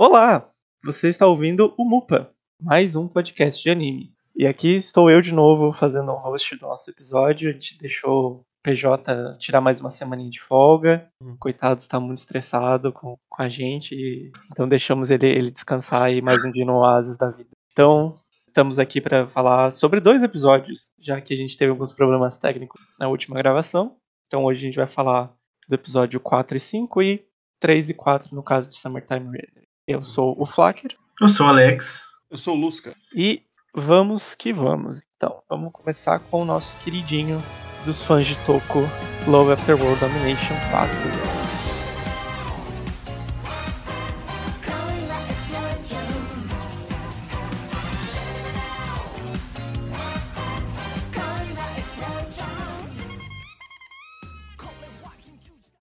Olá! Você está ouvindo o Mupa, mais um podcast de anime. E aqui estou eu de novo fazendo o host do nosso episódio. A gente deixou o PJ tirar mais uma semaninha de folga. O coitado está muito estressado com, com a gente, então deixamos ele, ele descansar aí mais um dia no oásis da vida. Então, estamos aqui para falar sobre dois episódios, já que a gente teve alguns problemas técnicos na última gravação. Então hoje a gente vai falar do episódio 4 e 5 e 3 e 4 no caso de Summertime Reader. Eu sou o Flacker. Eu sou o Alex. Eu sou o Lusca. E vamos que vamos. Então, vamos começar com o nosso queridinho dos fãs de Toco, Love After World Domination 4.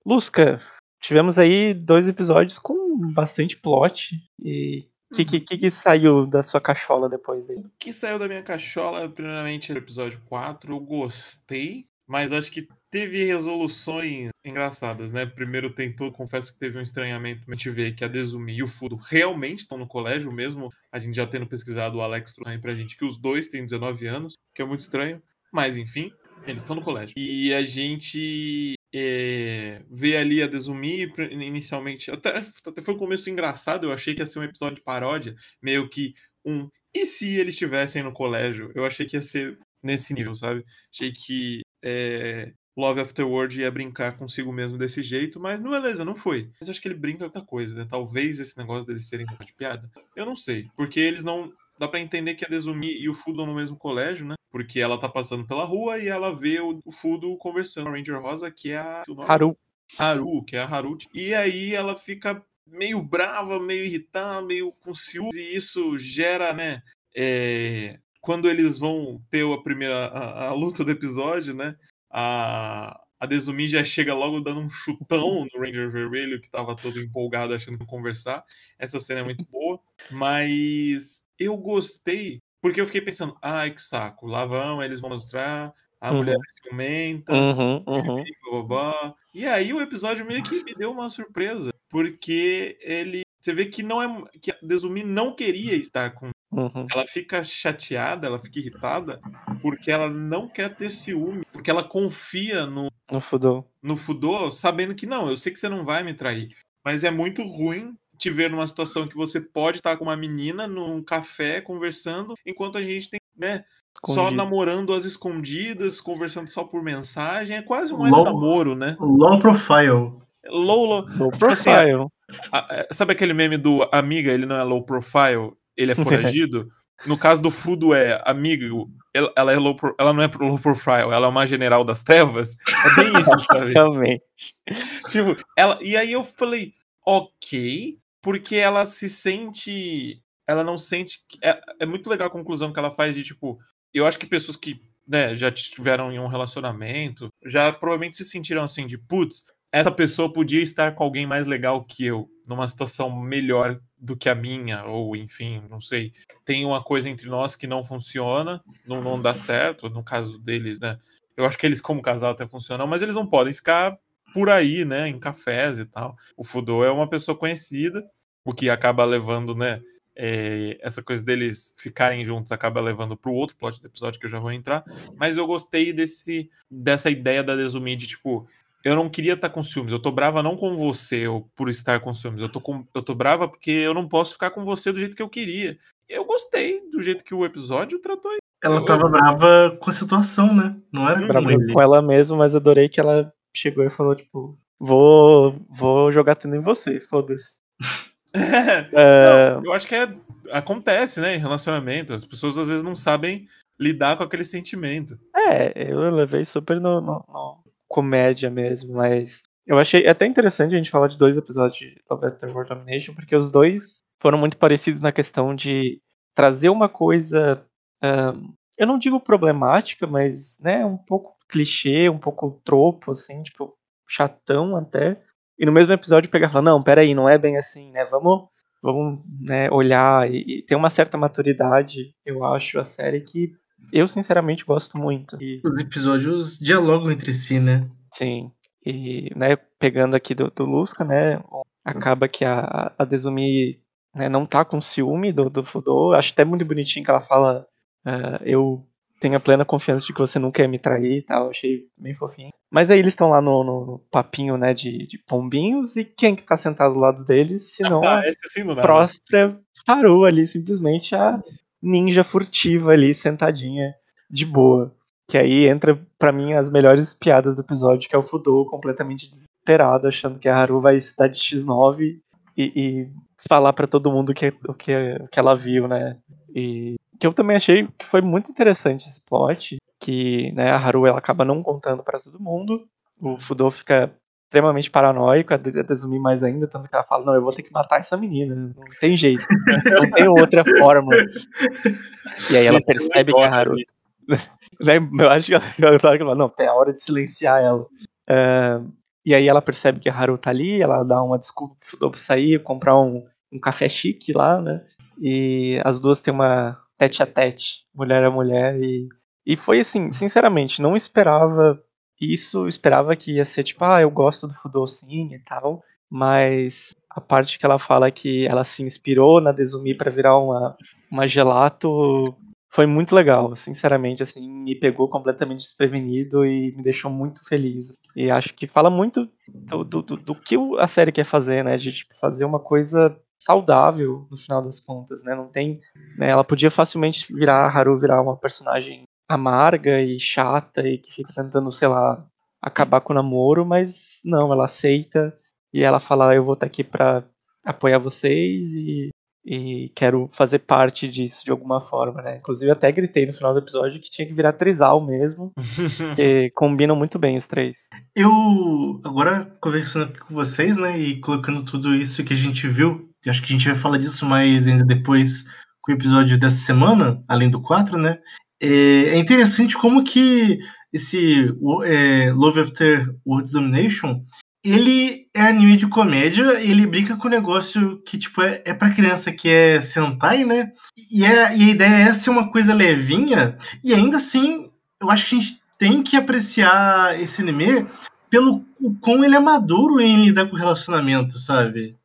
Lusca, tivemos aí dois episódios com bastante plot. E o que, que, que, saiu da sua cachola depois aí? O que saiu da minha cachola, primeiramente, no episódio 4, eu gostei, mas acho que teve resoluções engraçadas, né? Primeiro tentou, confesso que teve um estranhamento, a gente vê que a Desumi e o Fudo realmente estão no colégio mesmo, a gente já tendo pesquisado o Alex trouxe pra gente que os dois têm 19 anos, que é muito estranho, mas enfim, eles estão no colégio. E a gente é, ver ali a Desumi inicialmente. Até, até foi um começo engraçado, eu achei que ia ser um episódio de paródia, meio que um. E se eles estivessem no colégio? Eu achei que ia ser nesse nível, sabe? Achei que é, Love Afterward ia brincar consigo mesmo desse jeito, mas não, beleza, não foi. Mas acho que ele brinca com outra coisa, né? Talvez esse negócio deles serem de piada. Eu não sei, porque eles não. Dá pra entender que a Desumi e o Fudo no mesmo colégio, né? Porque ela tá passando pela rua e ela vê o, o Fudo conversando com a Ranger Rosa, que é a. Haru. Haru, que é a Haruti. E aí ela fica meio brava, meio irritada, meio com ciúmes, e isso gera, né? É, quando eles vão ter a primeira a, a, luta do episódio, né? A, a Desumi já chega logo dando um chutão no Ranger Vermelho, que tava todo empolgado achando que conversar. Essa cena é muito boa, mas eu gostei porque eu fiquei pensando, ai que saco, lá vão, eles vão mostrar, a Uhum. mulher é ciumenta, Uhum, uhum. e bababá. E aí o episódio meio que me deu uma surpresa, porque ele. Você vê que não é. que a Desumi não queria estar com. Uhum. Ela fica chateada, ela fica irritada, porque ela não quer ter ciúme, porque ela confia no, No Fudo. no Fudô, sabendo que não, eu sei que você não vai me trair. Mas é muito ruim te ver numa situação que você pode estar com uma menina num café conversando, enquanto a gente tem, né, só Escondido. namorando às escondidas, conversando só por mensagem. É quase um Low- namoro, né? Low profile. Low, low. No Tipo assim, profile. a- é, sabe aquele meme do amiga, ele não é low profile, ele é foragido? No caso do Fudo é amigo, ela, ela é low pro- ela não é low profile, ela é uma general das trevas. É bem isso, sabe? Também. Tipo, ela. E aí eu falei, ok, porque ela se sente. Ela não sente. É, é muito legal a conclusão que ela faz de, tipo, eu acho que pessoas que né, já estiveram em um relacionamento já provavelmente se sentiram assim, de putz, essa pessoa podia estar com alguém mais legal que eu, numa situação melhor do que a minha, ou enfim, não sei. Tem uma coisa entre nós que não funciona, não, não dá certo, no caso deles, né? Eu acho que eles, como casal, até funcionam, mas eles não podem ficar por aí, né, em cafés e tal. O Fudô é uma pessoa conhecida, o que acaba levando, né, é, essa coisa deles ficarem juntos acaba levando pro outro plot do episódio que eu já vou entrar. Mas eu gostei desse, dessa ideia da Desumi de, tipo, eu não queria estar com ciúmes, eu tô brava não com você ou por estar com ciúmes, eu tô, com, eu tô brava porque eu não posso ficar com você do jeito que eu queria. Eu gostei do jeito que o episódio tratou Ela Eu- tava brava com a situação, né? Não era Brava com com ela mesma, mas adorei que ela chegou e falou, tipo, vou, vou jogar tudo em você, foda-se. É, Não, eu acho que é, acontece, né, em relacionamento. As pessoas às vezes não sabem lidar com aquele sentimento. é, eu levei super no, no- no comédia mesmo, mas eu achei até interessante a gente falar de dois episódios de Love After World Domination, porque os dois foram muito parecidos na questão de trazer uma coisa, ahn, eu não digo problemática, mas, né, um pouco clichê, um pouco tropo, assim, tipo, chatão até, e no mesmo episódio pegar e falar, não, peraí, não é bem assim, né, vamos, vamos né, olhar, e, e tem uma certa maturidade, eu acho, a série que eu sinceramente gosto muito. E, Os episódios dialogam entre si, né? sim, e, né, pegando aqui do, do Lusca, né, acaba que a, a Desumi né, não tá com ciúme do, do Fudô. Acho até muito bonitinho que ela fala: uh, Eu tenho a plena confiança de que você nunca ia me trair e tal. Achei bem fofinho. Mas aí eles estão lá no, no, papinho, né, de, de pombinhos. E quem que tá sentado do lado deles, se não Ah, a assim não dá. próspria Haru ali, simplesmente a ninja furtiva ali, sentadinha, de boa. Que aí entra, pra mim, as melhores piadas do episódio, que é o Fudô completamente desesperado, achando que a Haru vai se dar de X9 e, e falar pra todo mundo o que, o, que, o que ela viu, né? E que eu também achei que foi muito interessante esse plot, que né, a Haru ela acaba não contando pra todo mundo, o Fudô fica extremamente paranoico, a De- a Desumi mais ainda, tanto que ela fala, não, eu vou ter que matar essa menina, não tem jeito, não tem outra forma. E aí ela é percebe que a Haru né, Eu acho que ela, fala, não, tem a hora de silenciar ela. É, e aí ela percebe que a Haru tá ali, ela dá uma desculpa pro Fudô pra sair, comprar um, um café chique lá, né? E as duas têm uma tete a tete, mulher a mulher. E, e foi assim, sinceramente, não esperava isso, esperava que ia ser tipo, ah, eu gosto do Fudô sim e tal. Mas a parte que ela fala que ela se inspirou na Desumi pra virar uma, uma gelato foi muito legal, sinceramente, assim, me pegou completamente desprevenido e me deixou muito feliz. E acho que fala muito do, do, do- do que a série quer fazer, né? De tipo, fazer uma coisa saudável no final das contas, né? Não tem, né? Ela podia facilmente virar a Haru virar uma personagem amarga e chata e que fica tentando, sei lá, acabar com o namoro, mas não, ela aceita e ela fala, eu vou estar aqui pra apoiar vocês e e quero fazer parte disso de alguma forma, né? Inclusive, eu até gritei no final do episódio que tinha que virar trisal mesmo, porque combinam muito bem os três. Eu, agora, conversando aqui com vocês, né, e colocando tudo isso que a gente viu, acho que a gente vai falar disso mais ainda depois com o episódio dessa semana, além do 4, né, é, é interessante como que esse é, Love After World Domination, ele é anime de comédia, ele brinca com o negócio que, tipo, é, é pra criança que é Sentai, né, e, é, e a ideia é ser uma coisa levinha, e ainda assim, eu acho que a gente tem que apreciar esse anime pelo o quão ele é maduro em lidar com relacionamento, sabe?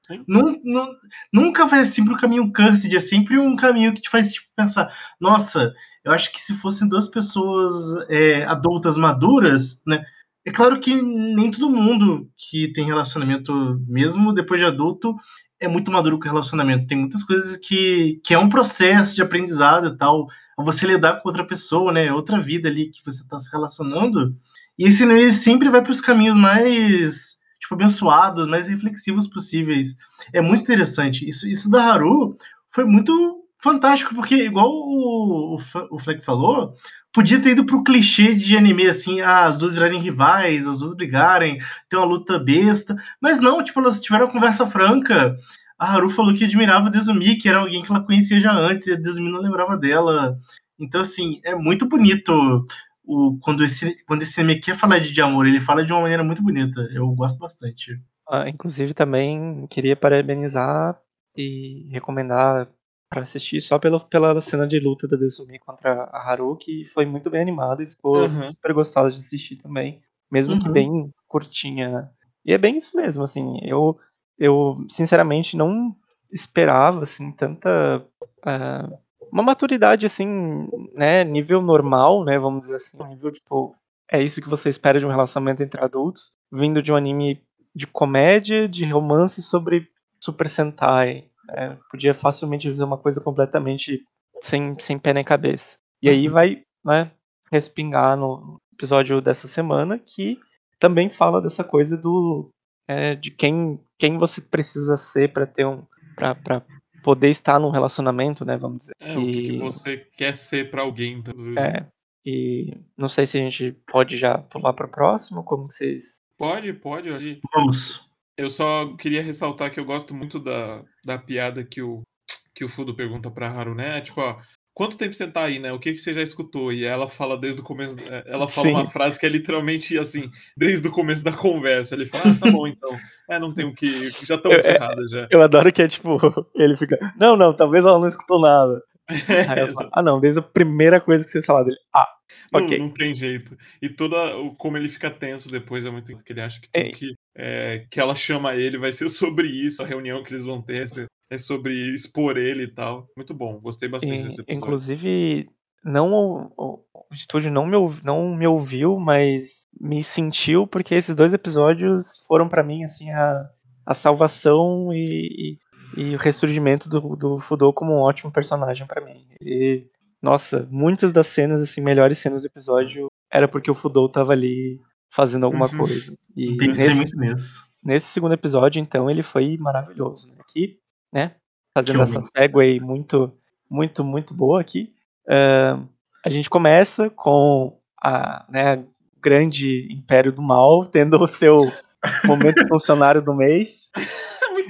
Nunca vai sempre o caminho cursed, é sempre um caminho que te faz tipo, pensar, nossa, eu acho que se fossem duas pessoas é, adultas maduras, né? É claro que nem todo mundo que tem relacionamento, mesmo depois de adulto, é muito maduro com relacionamento. Tem muitas coisas que, que é um processo de aprendizado e tal. Você lidar com outra pessoa, né? É outra vida ali que você está se relacionando. E esse sempre vai para os caminhos mais tipo, abençoados, mais reflexivos possíveis. É muito interessante. Isso, isso da Haru foi muito fantástico, porque, igual o, o, o Fleck falou, podia ter ido pro clichê de anime, assim, ah, as duas virarem rivais, as duas brigarem, ter uma luta besta. Mas não, tipo, elas tiveram uma conversa franca. A Haru falou que admirava Desumi, que era alguém que ela conhecia já antes, e a Desumi não lembrava dela. Então, assim, é muito bonito o, quando, esse, quando esse anime quer falar de, de amor, ele fala de uma maneira muito bonita. Eu gosto bastante. Ah, inclusive, também queria parabenizar e recomendar para assistir só pela, pela cena de luta da Desumi contra a Haru, que foi muito bem animado e ficou Uhum. super gostosa de assistir também, mesmo que Uhum. bem curtinha. né? E é bem isso mesmo, assim, eu, eu sinceramente não esperava, assim, tanta... ah, uma maturidade, assim, né, nível normal, né, vamos dizer assim, nível, tipo, é isso que você espera de um relacionamento entre adultos, vindo de um anime de comédia, de romance sobre Super Sentai. né? Podia facilmente fazer uma coisa completamente sem, sem pé nem cabeça. E aí Uhum. vai, né, respingar no episódio dessa semana que também fala dessa coisa do é, de quem, quem você precisa ser para ter um para poder estar num relacionamento, né, vamos dizer. É, o que, que E- você quer ser pra alguém. Então, É, e não sei se a gente pode já pular para o próximo, como vocês Pode, pode. acho- Vamos. Eu só queria ressaltar que eu gosto muito da, da piada que o, que o Fudo pergunta pra Haru, né? Tipo, ó, quanto tempo você tá aí, né? O que, que você já escutou? E ela fala desde o começo. é, Ela fala Sim. uma frase que é literalmente assim, desde o começo da conversa. Ele fala, ah, tá bom então. É, não tem o que. Já estamos Eu- é- ferrados já. Eu adoro que é tipo, ele fica, não, não, talvez ela não escutou nada. Exato. falo, ah, não, desde a primeira coisa que vocês falaram dele. Ah, Não, ok. não tem jeito. E toda o como ele fica tenso depois é muito que ele acha que tudo É. que, é, que ela chama ele vai ser sobre isso, a reunião que eles vão ter. É sobre expor ele e tal. Muito bom, gostei bastante E, desse episódio. inclusive, não o, o- estúdio não me, não me ouviu, mas me sentiu, porque esses dois episódios foram pra mim assim a, a salvação e, e, e o ressurgimento do, do Fudô como um ótimo personagem pra mim. E, nossa, muitas das cenas, assim, melhores cenas do episódio era porque o Fudô tava ali fazendo alguma Uhum. coisa. E Pensei nesse, muito nisso. nesse segundo episódio, então, ele foi maravilhoso. Né? Aqui, né, fazendo Que essa segue muito, muito, muito boa aqui. ahn, a gente começa com a né, grande Império do Mal tendo o seu momento funcionário do mês.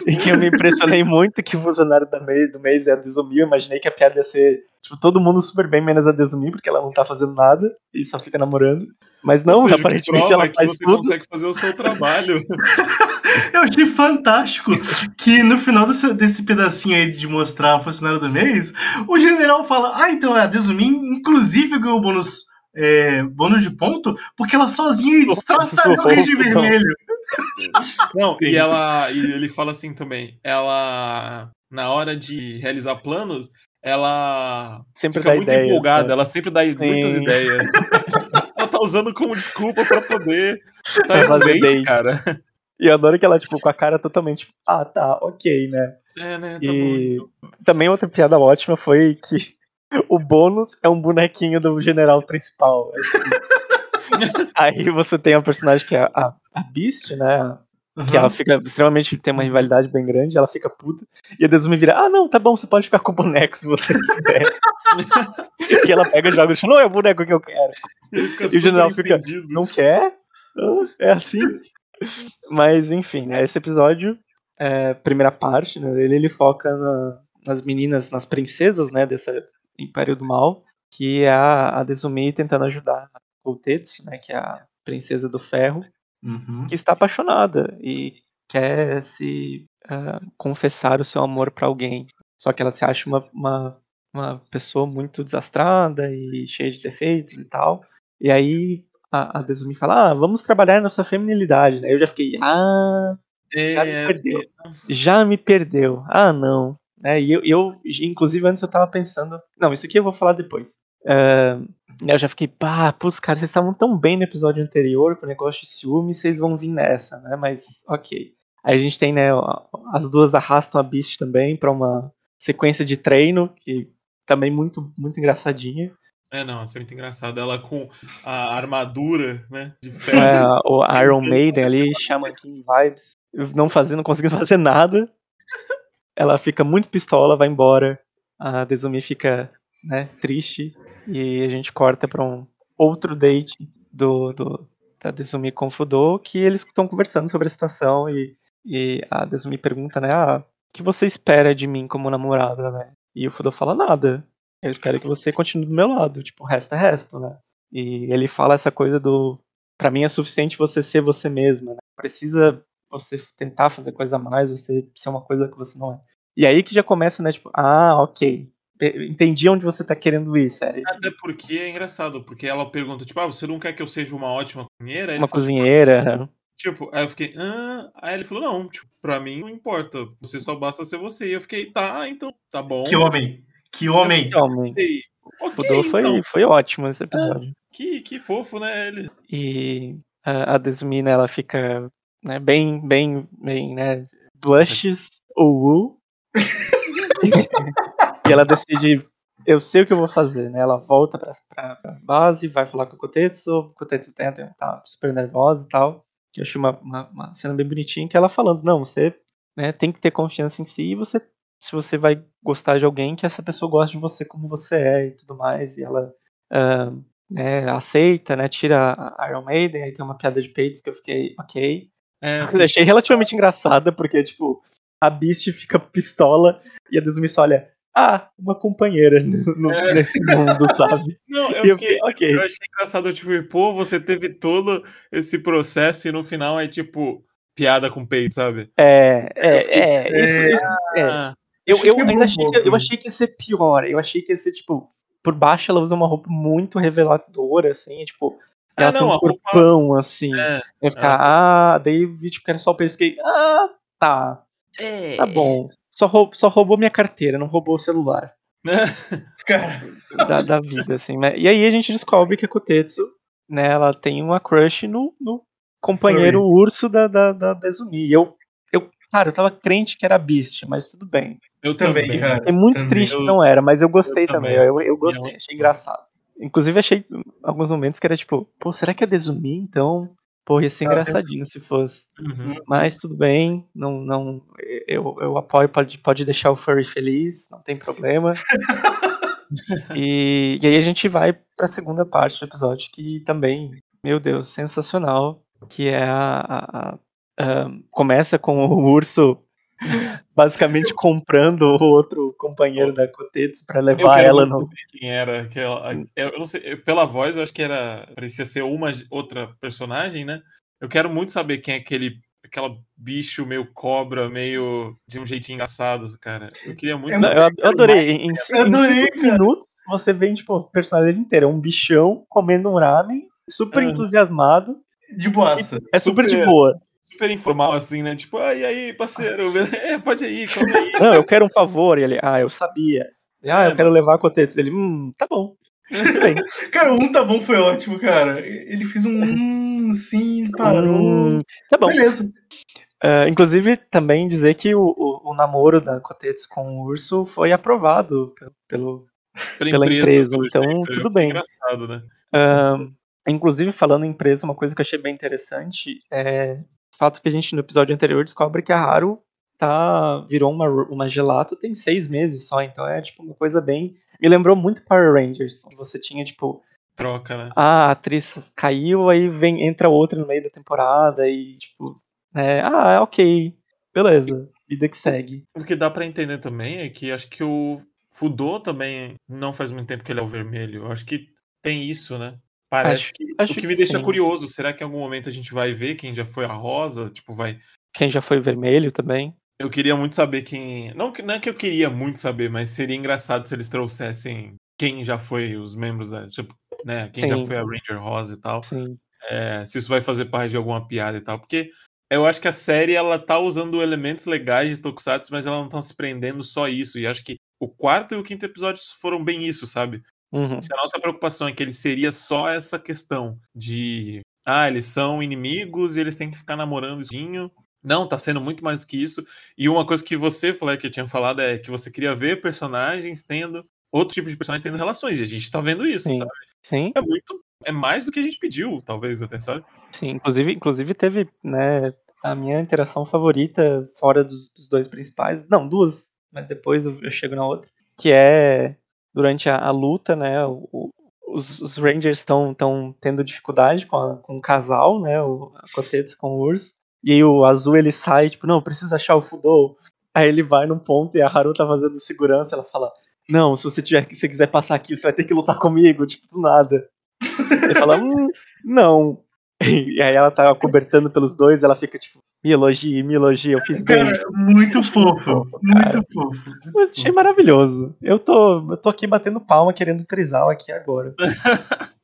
E que eu me impressionei muito que o funcionário da mês, do mês é a Desumi. Eu imaginei que a piada ia ser tipo, todo mundo super bem, menos a Desumi, porque ela não tá fazendo nada e só fica namorando. Mas não, seja, o aparentemente ela é faz você tudo. consegue fazer o seu trabalho. Eu achei fantástico que no final desse, desse pedacinho aí de mostrar o funcionário do mês, o general fala: Ah, então a Desumi, inclusive, ganhou bônus, é, bônus de ponto, porque ela sozinha destraçaria o Rei de Não. Vermelho. Não, Sim. e ela. E ele fala assim também. Ela. Na hora de realizar planos, ela Sempre fica dá muito ideias, empolgada, né? ela sempre dá muitas Sim. ideias. ela tá usando como desculpa pra poder Pra tá fazer no date, date. cara. E eu adoro que ela, tipo, com a cara totalmente, tipo, ah, tá, ok, né? É, né? Tá E bom. também outra piada ótima foi que o bônus é um bonequinho do general principal. Aí você tem a personagem que é a, a Beast, né? Que ela fica extremamente. tem uma rivalidade bem grande, ela fica puta. E a Desumi vira: Ah, não, tá bom, você pode ficar com o boneco se você quiser. e ela pega e joga no chão: Não é o boneco que eu quero. E o general fica, entendido. Não quer? É assim. Mas, enfim, né, esse episódio, é, primeira parte, né, ele, ele foca na- nas meninas, nas princesas, né, desse Império do Mal, que é a, a Desumi tentando ajudar a Kotetsu, né, que é a princesa do ferro, Uhum. que está apaixonada e quer se ah, confessar o seu amor para alguém. Só que ela se acha uma, uma, uma pessoa muito desastrada e cheia de defeitos e tal. E aí a, a Desumi fala: Ah, vamos trabalhar na sua feminilidade. Né? Eu já fiquei: Ah, já me É, perdeu. Já me perdeu. Ah, não. Né? E eu, eu, inclusive, antes eu tava pensando. Não, isso aqui eu vou falar depois. Ah, eu já fiquei, pá, putz, cara, vocês estavam tão bem no episódio anterior com o negócio de ciúme, vocês vão vir nessa, né? Mas, ok. Aí a gente tem, né, as duas arrastam a Beast também pra uma sequência de treino, que também muito, muito engraçadinha. É, não, isso é muito engraçado. Ela com a armadura, né? De ferro. É, o Iron Maiden ali, Shaman King Vibes, não fazendo, não conseguindo fazer nada. Ela fica muito pistola, vai embora. A Desumi fica, né, triste. E a gente corta pra um outro date do, do da Desumi com o Fudô, que eles estão conversando sobre a situação e, e a Desumi pergunta, né, ah, o que você espera de mim como namorada, né? E o Fudô fala nada. Eu espero que você continue do meu lado, tipo, resto é resto, né? E ele fala essa coisa do Pra mim é suficiente você ser você mesma, né? Precisa você tentar fazer coisa a mais, você ser uma coisa que você não é. E aí que já começa, né, tipo, ah, ok. Entendi onde você tá querendo ir, sério. Até porque é engraçado, porque ela pergunta, tipo, ah, você não quer que eu seja uma ótima cozinheira? Aí Uma fala, cozinheira. Tipo, aí eu fiquei, ah. Aí ele falou, não, tipo, pra mim não importa. Você só basta ser você. E eu fiquei, tá, então, tá bom. Que homem. Que homem. Homem. Sei. Ok, Fudô foi, então. foi ótimo esse episódio. Que, que fofo, né? Ele. E a, a ela fica né, bem, bem, bem, né, blushes ou woo. e ela decide, eu sei o que eu vou fazer, né? Ela volta pra, pra, pra base, vai falar com o Kotetsu, o Kotetsu tenta, tá super nervosa e tal. Que eu achei uma, uma, uma cena bem bonitinha, que ela falando, não, você né, tem que ter confiança em si e você, se você vai gostar de alguém, que essa pessoa goste de você como você é e tudo mais. E ela ah, né, aceita, né, tira a Iron Maiden, aí tem uma piada de peitos que eu fiquei, ok. É, Eu achei relativamente engraçada, porque, tipo, a Beast fica pistola e a Desumi só olha, ah, uma companheira no- no- É. nesse mundo, sabe? não, eu eu fiquei. fiquei, ok. Eu achei engraçado, tipo, pô, você teve todo esse processo e no final é tipo piada com peito, sabe? É, Eu fiquei, é, é, isso, isso, é. Ah, Eu, eu Quebrou ainda achei que, eu achei que ia ser pior. Eu achei que ia ser, tipo, por baixo ela usa uma roupa muito reveladora, assim, tipo, Ah, ela não, tem um a roupa- corpão, assim. é. Eu ficar, ah, daí eu tipo, que era só o peito, fiquei, ah, tá, É. tá bom. Só, roubou, só roubou minha carteira, não roubou o celular. Cara, da, da vida, assim, né? E aí a gente descobre que a Kotetsu, né, ela tem uma crush no, no companheiro urso da, da, da Desumi. E eu, eu, cara, eu tava crente que era Beast, mas tudo bem. Eu também, também. cara. É muito Também. triste que não era, mas eu gostei eu também. também. Eu, eu gostei, achei engraçado. Inclusive, achei alguns momentos que era tipo, pô, será que é Desumi? Então, pô, ia ser Ah, engraçadinho se fosse. Uhum. Mas tudo bem, não, não, eu, eu apoio, pode, pode deixar o Furry feliz, não tem problema. e, e aí a gente vai pra segunda parte do episódio, que também, meu Deus, sensacional, que é a, a- a- a- começa com o urso basicamente comprando o outro companheiro da Kotetsu pra Eu levar ela no... saber quem era. Que ela, eu não sei, pela voz, eu acho que era. Parecia ser uma outra personagem, né? Eu quero muito saber quem é aquele. Aquela bicho meio cobra, meio de um jeitinho engraçado, cara. Eu queria muito Não, saber. eu, eu adorei, em, em, Eu em adorei, cinco cara. minutos você vê, tipo, o personagem inteiro, é um bichão comendo um ramen, super É. entusiasmado, de boaça. é super, de Super. boa. Super informal, assim, né? Tipo, ah, e aí, parceiro? É, pode ir, come aí. Não, eu quero um favor. E ele, ah, eu sabia. Ah, É, eu quero levar a Cotetes. Ele, hum, tá bom. Cara, um tá bom foi ótimo, cara. Ele fez um hum, sim, parou. Hum, tá bom. Beleza. Ah, inclusive, também dizer que o, o, o namoro da Cotetes com o urso foi aprovado pelo. pelo pela empresa, então, jeito. tudo É bem. Engraçado, né? ah, inclusive, falando em empresa, uma coisa que eu achei bem interessante é fato que a gente no episódio anterior descobre que a Haru tá, virou uma, uma gelato tem seis meses só, então é tipo uma coisa bem. Me lembrou muito Power Rangers, onde você tinha, tipo, Troca, né? ah, a atriz caiu, aí vem, entra outra no meio da temporada e, tipo, é, ah, ok, beleza, vida que segue. O que dá pra entender também é que acho que o Fudô também não faz muito tempo que ele é o vermelho. Acho que tem isso, né? Parece Acho- que. acho o que que me deixa sim. curioso, será que em algum momento a gente vai ver quem já foi a Rosa? Tipo, vai. Quem já foi vermelho também. Eu queria muito saber quem. Não, que- não é que eu queria muito saber, mas seria engraçado se eles trouxessem quem já foi os membros da. Tipo, né? Quem já Sim. foi a Ranger Rosa e tal. Sim. É, se isso vai fazer parte de alguma piada e tal. Porque eu acho que a série ela tá usando elementos legais de Tokusatsu, mas ela não tá se prendendo só isso. E acho que o quarto e o quinto episódios foram bem isso, sabe? Uhum. Se a nossa preocupação é que ele seria só essa questão de. Ah, eles são inimigos e eles têm que ficar namorando. Não, tá sendo muito mais do que isso. E uma coisa que você falou que eu tinha falado é que você queria ver personagens tendo. Outro tipo de personagens tendo relações. E a gente tá vendo isso, Sim. sabe? Sim, É muito. É mais do que a gente pediu, talvez, até, sabe? sim. Inclusive, inclusive teve, né, a minha interação favorita fora dos, dos dois principais. Não, duas, mas depois eu, eu chego na outra. Que é durante a, a luta, né? o- os, os Rangers estão tendo dificuldade com, a- com o casal, né? O a com o urso. E aí o azul ele sai, tipo, não, precisa achar o Fudou. Aí ele vai num ponto e a Haru tá fazendo segurança, ela fala, não, se você tiver, quiser passar aqui, você vai ter que lutar comigo, tipo, nada. Ele fala, hum, não. E aí ela tá cobertando pelos dois, ela fica tipo, me elogie, me elogie, eu fiz bem. Cara, muito fofo. Muito fofo. Eu achei maravilhoso. Eu tô, eu tô aqui batendo palma querendo trisal aqui agora.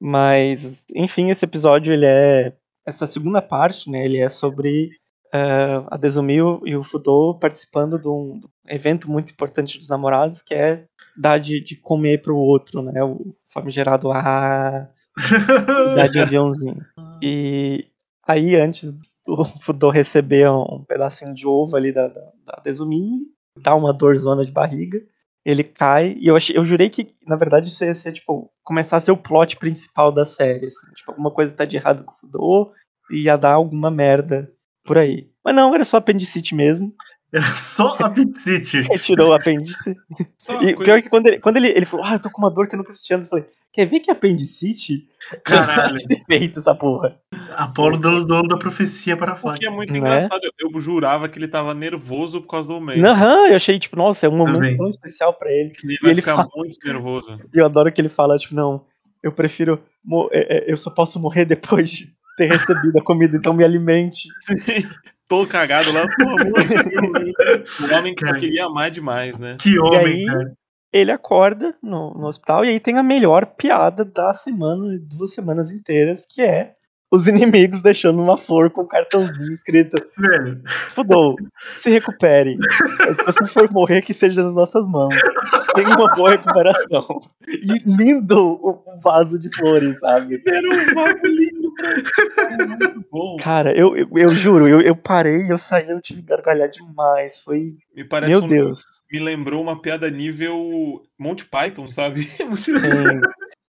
Mas, enfim, esse episódio ele é. Essa segunda parte, né? Ele é sobre eh, a Desumi e o- Fudô participando de um evento muito importante dos namorados, que é dar de, de comer pro outro, né? O famigerado ah, dar de aviãozinho. E aí, antes do Fudô receber um pedacinho de ovo ali da, da, da Desumi, dá uma dorzona de barriga, ele cai, e eu achei, eu jurei que, na verdade, isso ia ser, tipo, começar a ser o plot principal da série, assim, tipo, alguma coisa tá de errado com o Fudô, e ia dar alguma merda por aí. Mas não, era só apendicite mesmo, Era só a Pit City. retirou o apêndice, e coisa- pior que quando ele, quando ele, ele falou, ah, eu tô com uma dor que eu nunca senti antes, eu falei, quer ver que é apendicite? Caralho. que feito essa porra. Apolo dono, dono da profecia para O falar. que é muito Né? engraçado. Eu eu jurava que ele tava nervoso por causa do meio. Aham, eu achei, tipo, nossa, é um momento Também. tão especial pra ele. Ele vai ele ficar fala- muito nervoso. E eu adoro que ele fala, tipo, não, eu prefiro. mo- é, é, Eu só posso morrer depois de ter recebido a comida, então me alimente. Tô cagado lá, pelo amor de Deus. O homem que só Cara. queria amar demais, né? Que homem, aí- cara. Ele acorda no, no hospital e aí tem a melhor piada da semana, duas semanas inteiras, que é os inimigos deixando uma flor com um cartãozinho escrito Velho, Fudou, se recupere. Se você for morrer, que seja nas nossas mãos. Tenha uma boa recuperação. E lindo o o vaso de flores, sabe? Era um vaso lindo pra É muito bom. Cara, eu, eu, eu juro, eu, eu parei, eu saí, eu tive que gargalhar demais. Foi. Me parece Meu um- Deus. me lembrou uma piada nível Monty Python, sabe? Sim.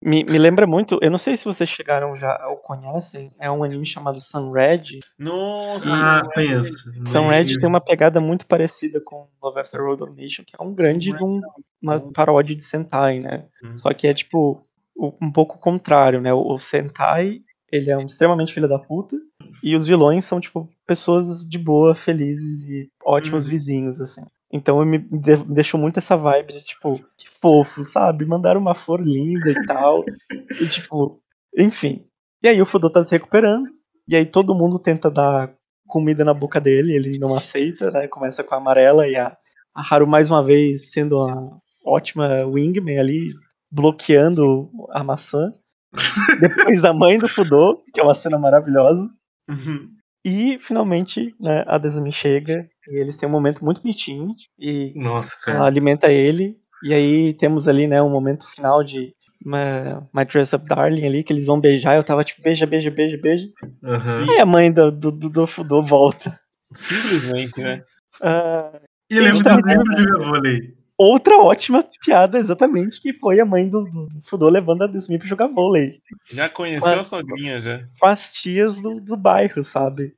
Me, me lembra muito, eu não sei se vocês chegaram já ou conhecem, é um anime chamado Sunred. Nossa, ah, conheço. Sunred tem uma pegada muito parecida com Love After Road Domination, que é um grande um- uma paródia de Sentai, né? Hum. Só que é tipo um pouco o contrário, né? O, o Sentai, ele é um extremamente filho da puta, e os vilões são tipo pessoas de boa, felizes e ótimos Hum. vizinhos, assim. Então me de- me deixou muito essa vibe de tipo, que fofo, sabe? Mandaram uma flor linda e tal. e tipo, enfim. E aí o Fudô tá se recuperando, e aí todo mundo tenta dar comida na boca dele, ele não aceita, né? Começa com a amarela e a, a Haru mais uma vez sendo a ótima wingman ali, bloqueando a maçã. Depois a mãe do Fudô, que é uma cena maravilhosa. Uhum. E finalmente, né, a Desumi chega e eles têm um momento muito bonitinho e Nossa, alimenta ele. E aí temos ali, né, um momento final de My, My Dress Up Darling ali, que eles vão beijar. Eu tava tipo, beija, beija, beija, beija. Aham. E aí a mãe do, do, do, do Fudô volta. Simplesmente, né? Ah, E Eles do também livro de jogar vôlei. Outra ótima piada, exatamente, que foi a mãe do, do, do Fudô levando a Desumi pra jogar vôlei. Já conheceu a sogrinha, já. com as tias do, do bairro, sabe?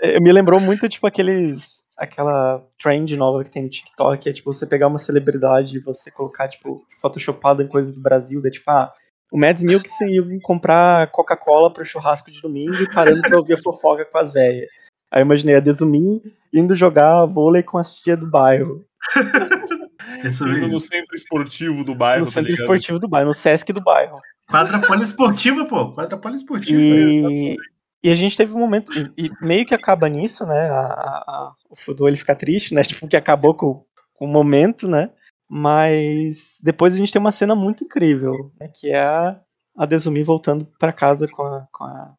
É, Me lembrou muito, tipo, aqueles. Aquela trend nova que tem no TikTok, que é tipo você pegar uma celebridade e você colocar, tipo, photoshopada em coisas do Brasil, daí tipo, ah, o Mads Milk ia comprar Coca-Cola pro churrasco de domingo e parando pra ouvir a fofoca com as velhas. Aí eu imaginei a Desumi indo jogar vôlei com as tias do bairro, Indo mesmo. no centro esportivo do bairro, no tá centro ligado? esportivo do bairro, no Sesc do bairro. Quadra poliesportiva, pô. Quadra poliesportiva. E, e a gente teve um momento, e, e meio que acaba nisso, né? a- a- a- o Fudô ele fica triste, né? Tipo, que acabou com, com o momento, né? Mas depois a gente tem uma cena muito incrível, né? Que é a, a Desumi voltando pra casa com a, com, a,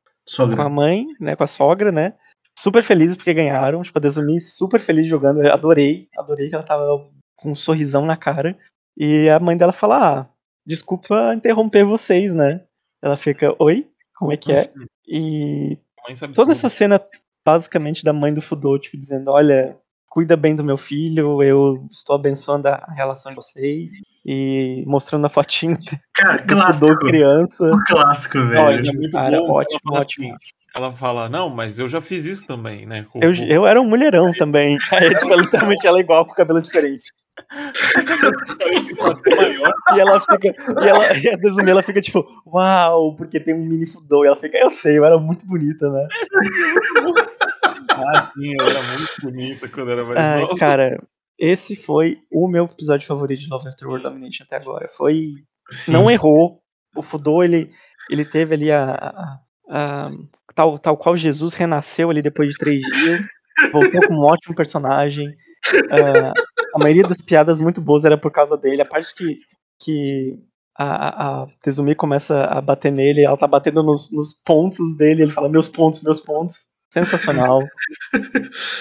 com a mãe, né? Com a sogra, né? Super felizes porque ganharam. Tipo, a Desumi super feliz jogando. Eu adorei, adorei que ela tava com um sorrisão na cara. E a mãe dela fala: Ah, desculpa interromper vocês, né? Ela fica, oi? Como é que é? E Mãe sabe toda essa cena, basicamente, da mãe do Fudô, tipo, dizendo, olha, cuida bem do meu filho, eu estou abençoando a relação de vocês. E mostrando a fotinho Cara, do clássico. criança. O clássico, velho. é muito Cara, bom. ótimo, ela fala ótimo. assim- ela fala, não, mas eu já fiz isso também, né? Com- Eu, com- eu era um mulherão também. Aí, tipo, literalmente ela é igual com cabelo diferente. E ela fica. E, ela, e a Desumi, ela fica tipo, uau, porque tem um mini Fudô. E ela fica, eu sei, eu era muito bonita, né? Ah, sim, eu era muito bonita quando era mais Ai, nova. cara, esse foi o meu episódio favorito de Love After World Domination até agora. Foi. Não errou. O Fudô, ele, ele teve ali a. a- a- tal, tal qual Jesus renasceu ali depois de três dias. Voltou como um ótimo personagem. Ah, a maioria das piadas muito boas era por causa dele. A parte que, que a, a, Tezumi começa a bater nele, ela tá batendo nos, nos pontos dele, ele fala meus pontos, meus pontos. Sensacional.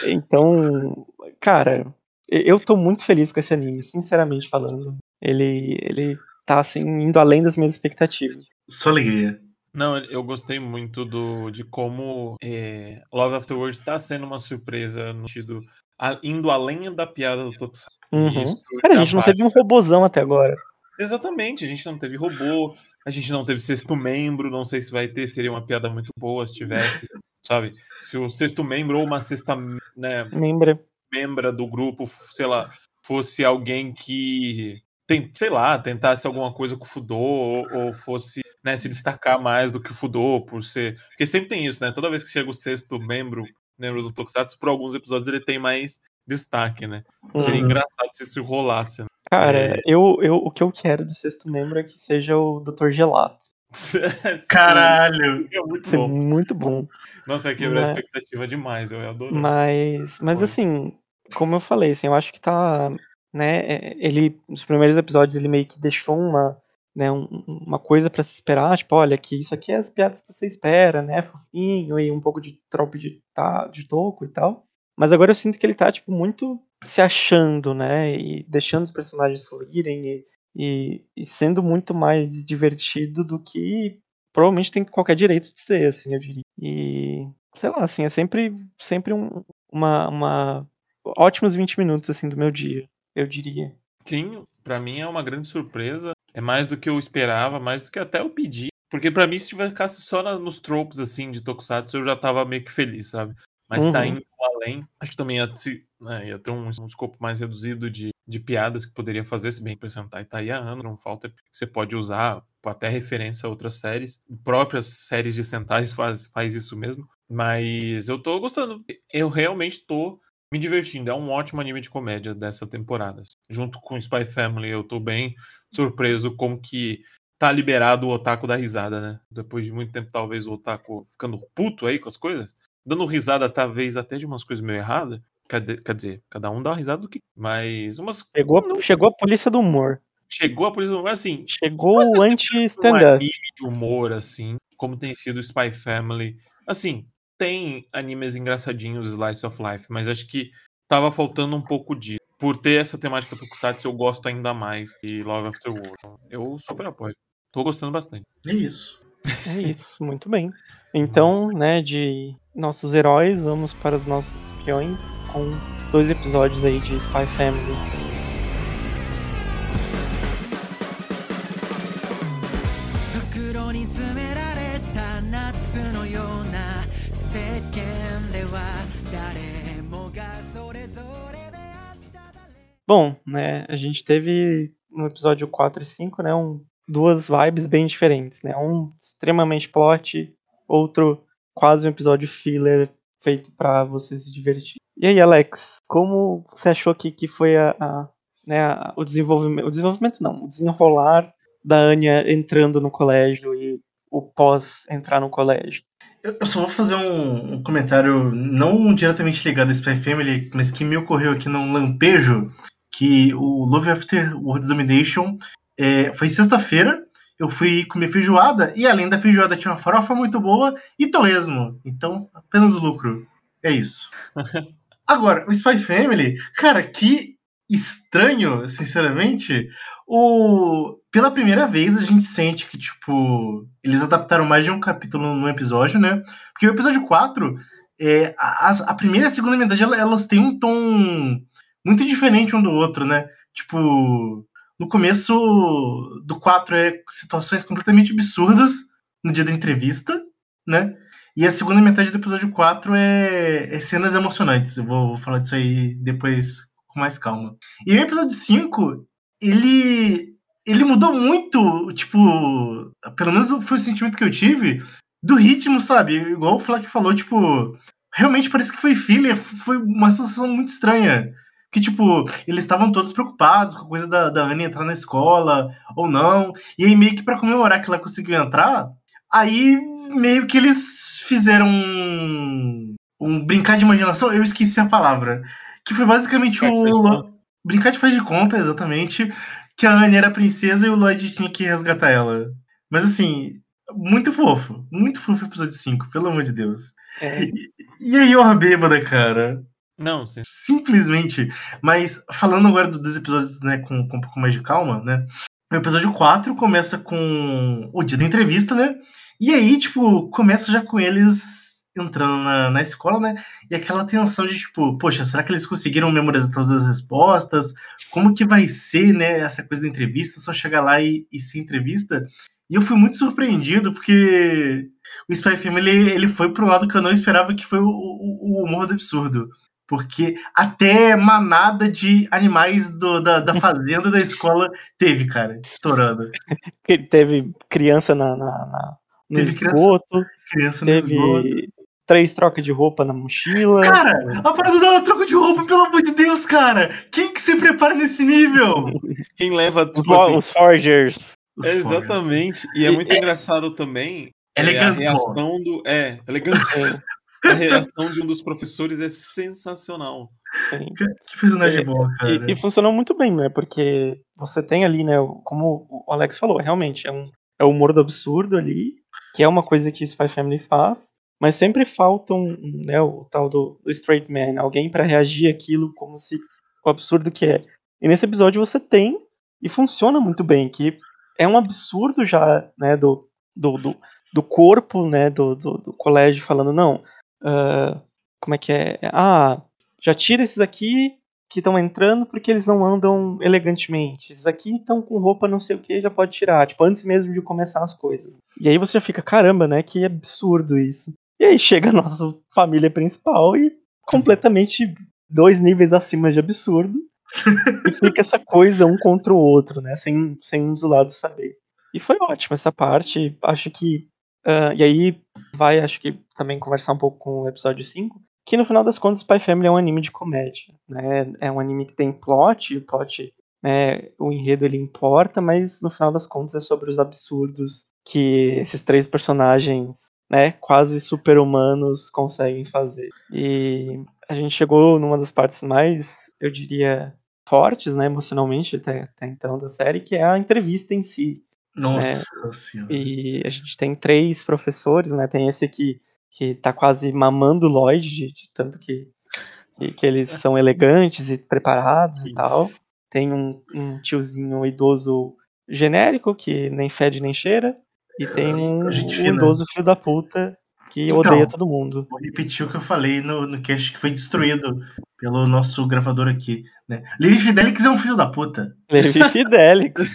Então, cara, eu tô muito feliz com esse anime, sinceramente falando. Ele, ele tá assim, indo além das minhas expectativas. Só alegria. Não, eu gostei muito do, de como é, Love Afterwards tá sendo uma surpresa no sentido a- indo além da piada do Tokusatsu. Uhum. Cara, a gente não vale. teve um robozão até agora. Exatamente, a gente não teve robô, a gente não teve sexto membro, não sei se vai ter, seria uma piada muito boa se tivesse, sabe? Se o sexto membro ou uma sexta né, Lembra? Membra do grupo, sei lá, fosse alguém que tem, sei lá, tentasse alguma coisa com o Fudô ou, ou fosse né, se destacar mais do que o Fudô por ser, porque sempre tem isso, né? Toda vez que chega o sexto membro, membro do Tokusatsu, por alguns episódios ele tem mais destaque, né? Seria Uhum. engraçado se isso rolasse. Né? Cara, É. eu, eu, o que eu quero de sexto membro é que seja o Dr. Gelato. Caralho. É muito é bom. muito bom. Nossa, quebrar a Mas- expectativa demais, eu adoro. Mas, mas Foi. assim, como eu falei, assim, eu acho que tá, né, é, ele, nos primeiros episódios ele meio que deixou uma, né, um, uma coisa para se esperar, tipo, olha, que isso aqui é as piadas que você espera, né, fofinho e um pouco de trope de, tá, de toco e tal. Mas agora eu sinto que ele tá, tipo, muito se achando, né, e deixando os personagens fluírem e, e, e sendo muito mais divertido do que provavelmente tem qualquer direito de ser, assim, eu diria. E, sei lá, assim, é sempre, sempre um, uma, uma ótimos 20 minutos, assim, do meu dia, eu diria. Sim, para mim é uma grande surpresa. É mais do que eu esperava, mais do que até eu pedi. Porque para mim, se tivesse só nos tropes, assim, de Tokusatsu, eu já tava meio que feliz, sabe? Mas tá uhum. tá indo além. Acho que também ia, né, ia ter um, um, escopo mais reduzido de, de piadas que poderia fazer, se bem apresentar e tá aí a ano, não falta. Você pode usar até referência a outras séries. Próprias séries de Sentais faz, faz isso mesmo. Mas eu tô gostando. Eu realmente tô me divertindo. É um ótimo anime de comédia dessa temporada. Junto com Spy Family, eu tô bem surpreso como que tá liberado o otaku da risada, né? Depois de muito tempo, talvez o otaku ficando puto aí com as coisas, dando risada, talvez até de umas coisas meio erradas. Quer, quer dizer, cada um dá uma risada do que. Mas umas. Chegou, não... chegou a polícia do humor. Chegou a polícia do humor, assim. Chegou o anti-stand-up. Um anime de humor, assim, como tem sido Spy Family. Assim, tem animes engraçadinhos, Slice of Life, mas acho que tava faltando um pouco disso. Por ter essa temática Tokusatsu, eu gosto ainda mais de Love After War. Eu super apoio. Tô gostando bastante. É isso. É isso, muito bem. Uhum. Então, né, de nossos heróis, vamos para os nossos espiões com dois episódios aí de Spy Family. Bom, né, a gente teve no episódio 4 e 5, né, um duas vibes bem diferentes, né? Um extremamente plot, outro quase um episódio filler feito para você se divertir. E aí, Alex, como você achou que, que foi a, a né, a, o desenvolvimento, o desenvolvimento não, o desenrolar da Anya entrando no colégio e o pós entrar no colégio? Eu só vou fazer um, um, comentário não diretamente ligado a Spy Family, mas que me ocorreu aqui num lampejo, que o Love After World Domination é, foi sexta-feira, eu fui comer feijoada, e além da feijoada tinha uma farofa muito boa e torresmo. Então, apenas lucro. É isso. Agora, o Spy Family, cara, que estranho, sinceramente. O pela primeira vez a gente sente que, tipo, eles adaptaram mais de um capítulo no episódio, né? Porque o episódio 4, é, a, a primeira e a segunda metade, elas têm um tom muito diferente um do outro, né? Tipo, no começo do 4 é situações completamente absurdas no dia da entrevista, né? E a segunda metade do episódio 4 é, é cenas emocionantes. Eu vou, vou, falar disso aí depois com mais calma. E o episódio 5, ele ele mudou muito, tipo, pelo menos foi o sentimento que eu tive do ritmo, sabe? Igual o Flack falou, tipo, realmente parece que foi filler, foi uma sensação muito estranha. Que, tipo, eles estavam todos preocupados com a coisa da, da Anne entrar na escola ou não. E aí, meio que para comemorar que ela conseguiu entrar, aí meio que eles fizeram um, um brincar de imaginação, eu esqueci a palavra. Que foi basicamente é, o. Brincar de faz de conta, exatamente que a Anne era princesa e o Lloyd tinha que resgatar ela. Mas assim, muito fofo. Muito fofo o episódio 5, pelo amor de Deus. É. E, e aí, ó, bêbada, cara. Não, sim. Simplesmente. Mas falando agora dos episódios, né, com, com um pouco mais de calma, né? O episódio 4 começa com o dia da entrevista, né? E aí, tipo, começa já com eles entrando na, na escola, né? E aquela tensão de tipo, poxa, será que eles conseguiram memorizar todas as respostas? Como que vai ser, né, essa coisa da entrevista? Só chegar lá e, e ser entrevista? E eu fui muito surpreendido porque o Spy Film ele, ele foi pro lado que eu não esperava, que foi o, o, o humor do absurdo. Porque até manada de animais do, da, da fazenda da escola teve, cara, estourando. teve criança na, na, na no teve esgoto, criança, criança teve esgoto três trocas de roupa na mochila. Cara, a parada da troca de roupa, pelo amor de Deus, cara! Quem que se prepara nesse nível? Quem leva tipo, os, assim, os Forgers. Os exatamente. Forgers. E é muito é, engraçado também. É, a reação do. É, elegância. a reação de um dos professores é sensacional. Sim. Que, que personagem bom, cara. E, e, funcionou muito bem, né? Porque você tem ali, né? Como o Alex falou, realmente, é um, é o humor do absurdo ali, que é uma coisa que Spy Family faz, mas sempre falta um, né, o tal do, do straight man, alguém para reagir aquilo como se o absurdo que é. E nesse episódio você tem, e funciona muito bem, que é um absurdo já, né, do, do, do, do corpo, né, do, do, do, colégio falando, não, uh, como é que é? Ah, já tira esses aqui que estão entrando porque eles não andam elegantemente. Esses aqui estão com roupa não sei o que, já pode tirar, tipo, antes mesmo de começar as coisas. E aí você já fica, caramba, né, que absurdo isso. E aí chega a nossa família principal e completamente dois níveis acima de absurdo. e fica essa coisa um contra o outro, né? Sem, sem um dos lados saber. E foi ótimo essa parte. Acho que. Uh, e aí vai, acho que também conversar um pouco com o episódio 5. Que no final das contas, Spy Family é um anime de comédia. Né? É um anime que tem plot, o plot, né, o enredo ele importa, mas no final das contas é sobre os absurdos que esses três personagens né, quase super-humanos conseguem fazer. E a gente chegou numa das partes mais, eu diria, fortes, né, emocionalmente até, até então da série, que é a entrevista em si. Nossa né? senhora. E a gente tem três professores, né, tem esse aqui que tá quase mamando o Lloyd, de, de tanto que, que, que, eles são elegantes e preparados Sim. e tal. Tem um, um tiozinho idoso genérico, que nem fede nem cheira. E tem um, um idoso filho da puta que então, odeia todo mundo. Vou repetir o que eu falei no, no cast que foi destruído pelo nosso gravador aqui. Né? Levi Fidelix é um filho da puta. Levi Fidelix.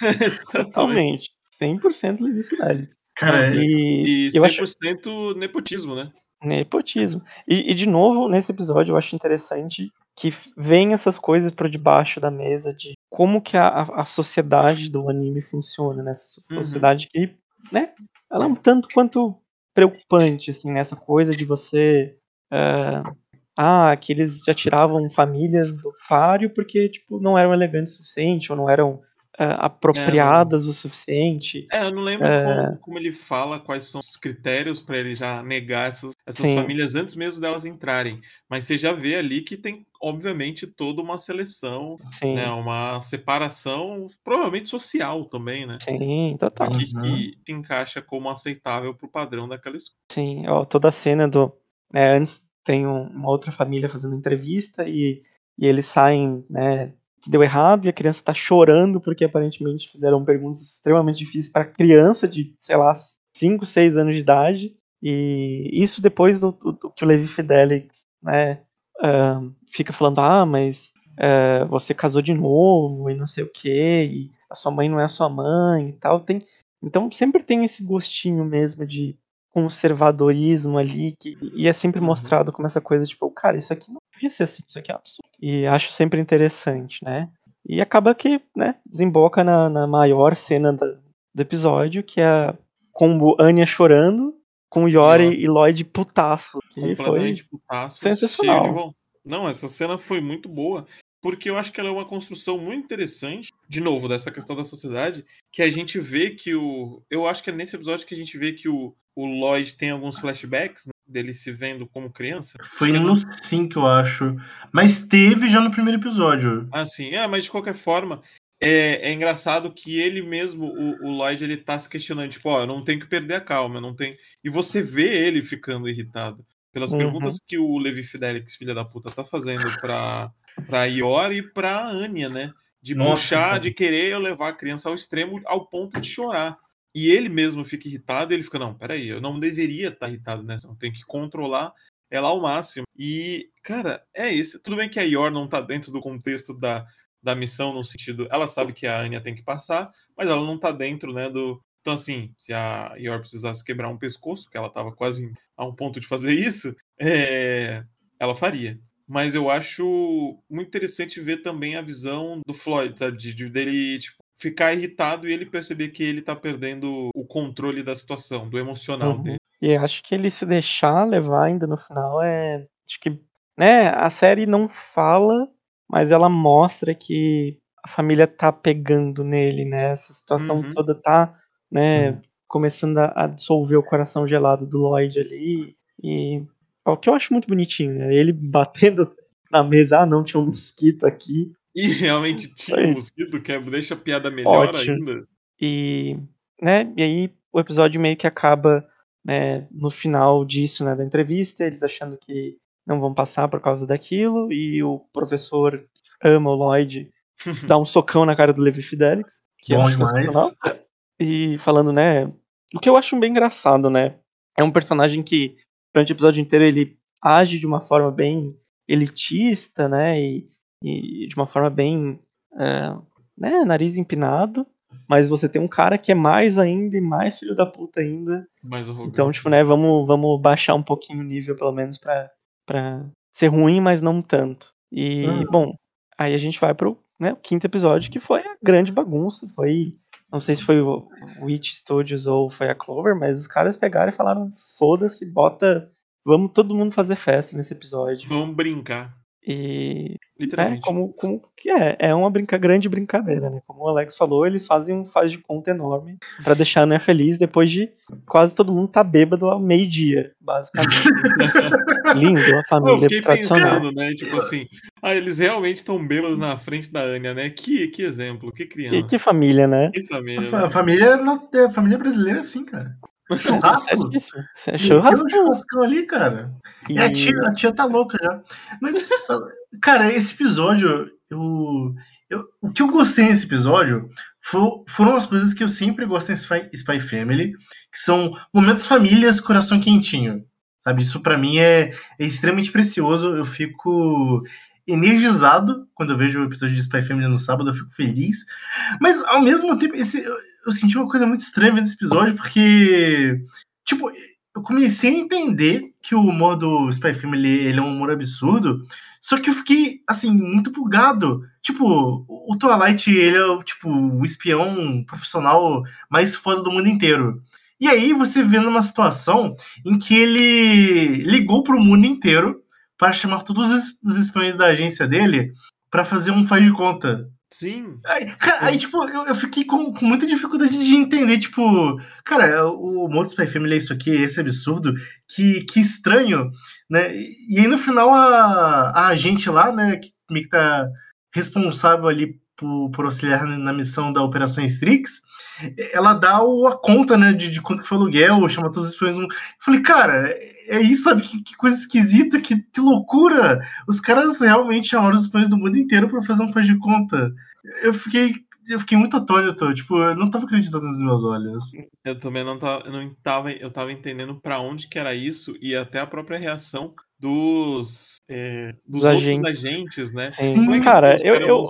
Totalmente. 100% Levi Fidelix. Cara, e, e 100% eu acho... nepotismo, né? Nepotismo. E, e, de novo, nesse episódio, eu acho interessante que vem essas coisas para debaixo da mesa de como que a, a sociedade do anime funciona, né? Essa uhum. sociedade uhum. que né? Ela é um tanto quanto preocupante, assim, nessa coisa de você. Uh, ah, que eles já tiravam famílias do páreo porque, tipo, não eram elegantes o suficiente, ou não eram apropriadas é, o suficiente. É, eu não lembro uh, como, como, ele fala quais são os critérios para ele já negar essas, essas famílias antes mesmo delas entrarem. Mas você já vê ali que tem, obviamente, toda uma seleção, né, uma separação, provavelmente social também, né? Sim, total. Que, uhum. que se encaixa como aceitável pro padrão daquela escola. Sim, ó, toda a cena do. É, antes tem uma outra família fazendo entrevista e, e eles saem, né, que deu errado e a criança tá chorando porque aparentemente fizeram perguntas extremamente difíceis para criança de, sei lá, 5, 6 anos de idade. E isso depois do, do, do que o Levi Fidelix, né, uh, fica falando, ah, mas uh, você casou de novo e não sei o que, e a sua mãe não é a sua mãe e tal. Tem, então sempre tem esse gostinho mesmo de conservadorismo ali, que, e é sempre uhum. mostrado como essa coisa, tipo, cara, isso aqui não devia ser assim, isso aqui é um absurdo. E acho sempre interessante, né? E acaba que, né, desemboca na, na maior cena da, do episódio, que é com Anya chorando, com Yori e Lloyd putaço. Foi putaço. Sensacional. Não, essa cena foi muito boa porque eu acho que ela é uma construção muito interessante, de novo, dessa questão da sociedade, que a gente vê que o. Eu acho que é nesse episódio que a gente vê que o, o Lloyd tem alguns flashbacks né, dele se vendo como criança. Foi no 5, eu acho. Mas teve já no primeiro episódio. Ah, sim. É, mas de qualquer forma, é, é, engraçado que ele mesmo, o, o, Lloyd, ele tá se questionando, tipo, ó, eu não tenho que perder a calma, não tem. E você vê ele ficando irritado pelas uhum. perguntas que o Levi Fidelix, filha da puta, tá fazendo pra, pra Iori e pra Anya, né? De Nossa, puxar, cara. de querer levar a criança ao extremo ao ponto de chorar. E ele mesmo fica irritado ele fica, não, peraí, eu não deveria estar tá irritado nessa, eu tenho que controlar ela ao máximo. E, cara, é isso. Tudo bem que a Ior não tá dentro do contexto da, da missão, no sentido, ela sabe que a Anya tem que passar, mas ela não tá dentro, né, do... Então, assim, se a Ior precisasse quebrar um pescoço, que ela tava quase a um ponto de fazer isso, é... ela faria mas eu acho muito interessante ver também a visão do Floyd, sabe? De, de dele tipo, ficar irritado e ele perceber que ele tá perdendo o controle da situação, do emocional uhum. dele. E acho que ele se deixar levar ainda no final é. Acho que. Né, a série não fala, mas ela mostra que a família tá pegando nele, né? Essa situação uhum. toda tá, né, Sim. começando a, dissolver o coração gelado do Lloyd ali. E o que eu acho muito bonitinho, né? Ele batendo na mesa, ah, não, tinha um mosquito aqui. E realmente tinha um mosquito, que é, deixa a piada melhor Ótimo. ainda. E, né, e aí o episódio meio que acaba né, no final disso, né, da entrevista, eles achando que não vão passar por causa daquilo, e o professor ama o Lloyd, dá um socão na cara do Levi Fidelix, que Bom é demais. E falando, né, o que eu acho bem engraçado, né, é um personagem que durante o episódio inteiro ele age de uma forma bem elitista, né, e, e de uma forma bem, é, né, nariz empinado, mas você tem um cara que é mais ainda e mais filho da puta ainda. Mais arrogante. Então, tipo, né, vamos, vamos baixar um pouquinho o nível, pelo menos, pra, pra ser ruim, mas não tanto. E, Hum. bom, aí a gente vai pro né, o quinto episódio, que foi a grande bagunça. Foi. Não sei se foi o Witch Studios ou foi a Clover, mas os caras pegaram e falaram: foda-se, bota. Vamos todo mundo fazer festa nesse episódio. Vamos brincar. E é, Literalmente. como, como que é, é uma brinca, grande brincadeira, né? Como o Alex falou, eles fazem um faz de conta enorme pra deixar a Ana feliz depois de quase todo mundo tá bêbado ao meio-dia, basicamente. Lindo, a Eu família fiquei tradicional. pensando, né? Tipo assim, ah, eles realmente estão bêbados na frente da Anya, né? Que, que exemplo, que criança. Que, que família, né? Que família. A, fa- né? a família, na- a família brasileira é assim, cara. Churrasco. Isso é Tem um churrasco. churrascão ali, cara. E- É, a, tia, a tia tá louca já. Mas, cara, esse episódio, eu, eu- o que eu gostei nesse episódio fo- foram as coisas que eu sempre gosto em Spy, Spy Family, que são momentos famílias, coração quentinho. Sabe, isso pra mim é, é extremamente precioso. Eu fico energizado quando eu vejo o episódio de Spy Family no sábado, eu fico feliz. Mas ao mesmo tempo, esse, eu, senti uma coisa muito estranha nesse episódio, porque, tipo, eu comecei a entender que o humor do Spy Family ele é um humor absurdo, só que eu fiquei, assim, muito bugado. Tipo, o Twilight, ele é, tipo, o espião profissional mais foda do mundo inteiro. E aí você vê numa situação em que ele ligou pro mundo inteiro para chamar todos os os espiões da agência dele para fazer um faz de conta. Sim. Aí, cara, aí, tipo, eu, eu fiquei com, muita dificuldade de entender, tipo, cara, o Modo Spy Family é isso aqui, esse absurdo, que, que estranho, né? E aí no final a, a agente lá, né, que meio que tá responsável ali por, por auxiliar na missão da Operação Strix, ela dá o, a conta, né, de, de quanto que foi o aluguel, chama todos os no- Eu falei, cara, é isso, sabe? Que, que coisa esquisita, que, que loucura! Os caras realmente chamaram os espiões do mundo inteiro pra fazer um faz de conta. Eu fiquei, eu fiquei muito atônito, tipo, eu não tava acreditando nos meus olhos. Eu também não tava, não tava, eu tava entendendo pra onde que era isso e até a própria reação dos, é, dos agentes. agentes, né? Sim, Como é cara, eu- eu-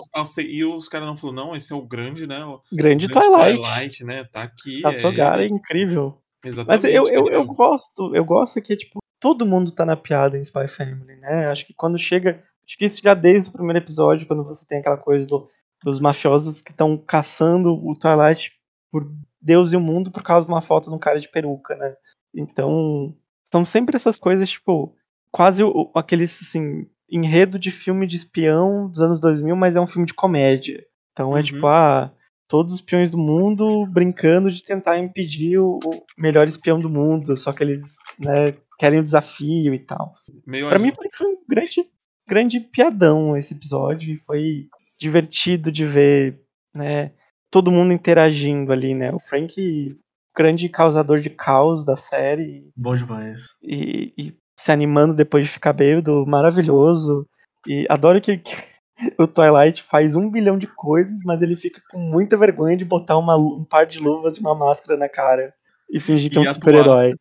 E os caras não falaram, não, esse é o grande, né? O Grande grande Twilight. né? Tá aqui. Tassogar é ele. incrível. Exatamente. Mas eu, eu, ele eu gosto, eu gosto que, tipo, todo mundo tá na piada em Spy Family, né? Acho que quando chega. Acho que isso já desde o primeiro episódio, quando você tem aquela coisa do- dos mafiosos que estão caçando o Twilight por Deus e o mundo por causa de uma foto de um cara de peruca, né? Então, são sempre essas coisas, tipo, quase o- aqueles, assim, enredo de filme de espião dos anos 2000, mas é um filme de comédia. Então é Uhum. tipo, ah, todos os espiões do mundo brincando de tentar impedir o, o melhor espião do mundo, só que eles, né, querem o desafio e tal. Meio Pra agi- mim foi, foi um grande, grande piadão esse episódio e foi divertido de ver, né, todo mundo interagindo ali, né? O Frank, grande causador de caos da série Bom demais. e, e se animando depois de ficar bêbado, maravilhoso. E adoro que, que o Twilight faz um bilhão de coisas, mas ele fica com muita vergonha de botar uma um par de luvas e uma máscara na cara e fingir que é E um atuar. super-herói.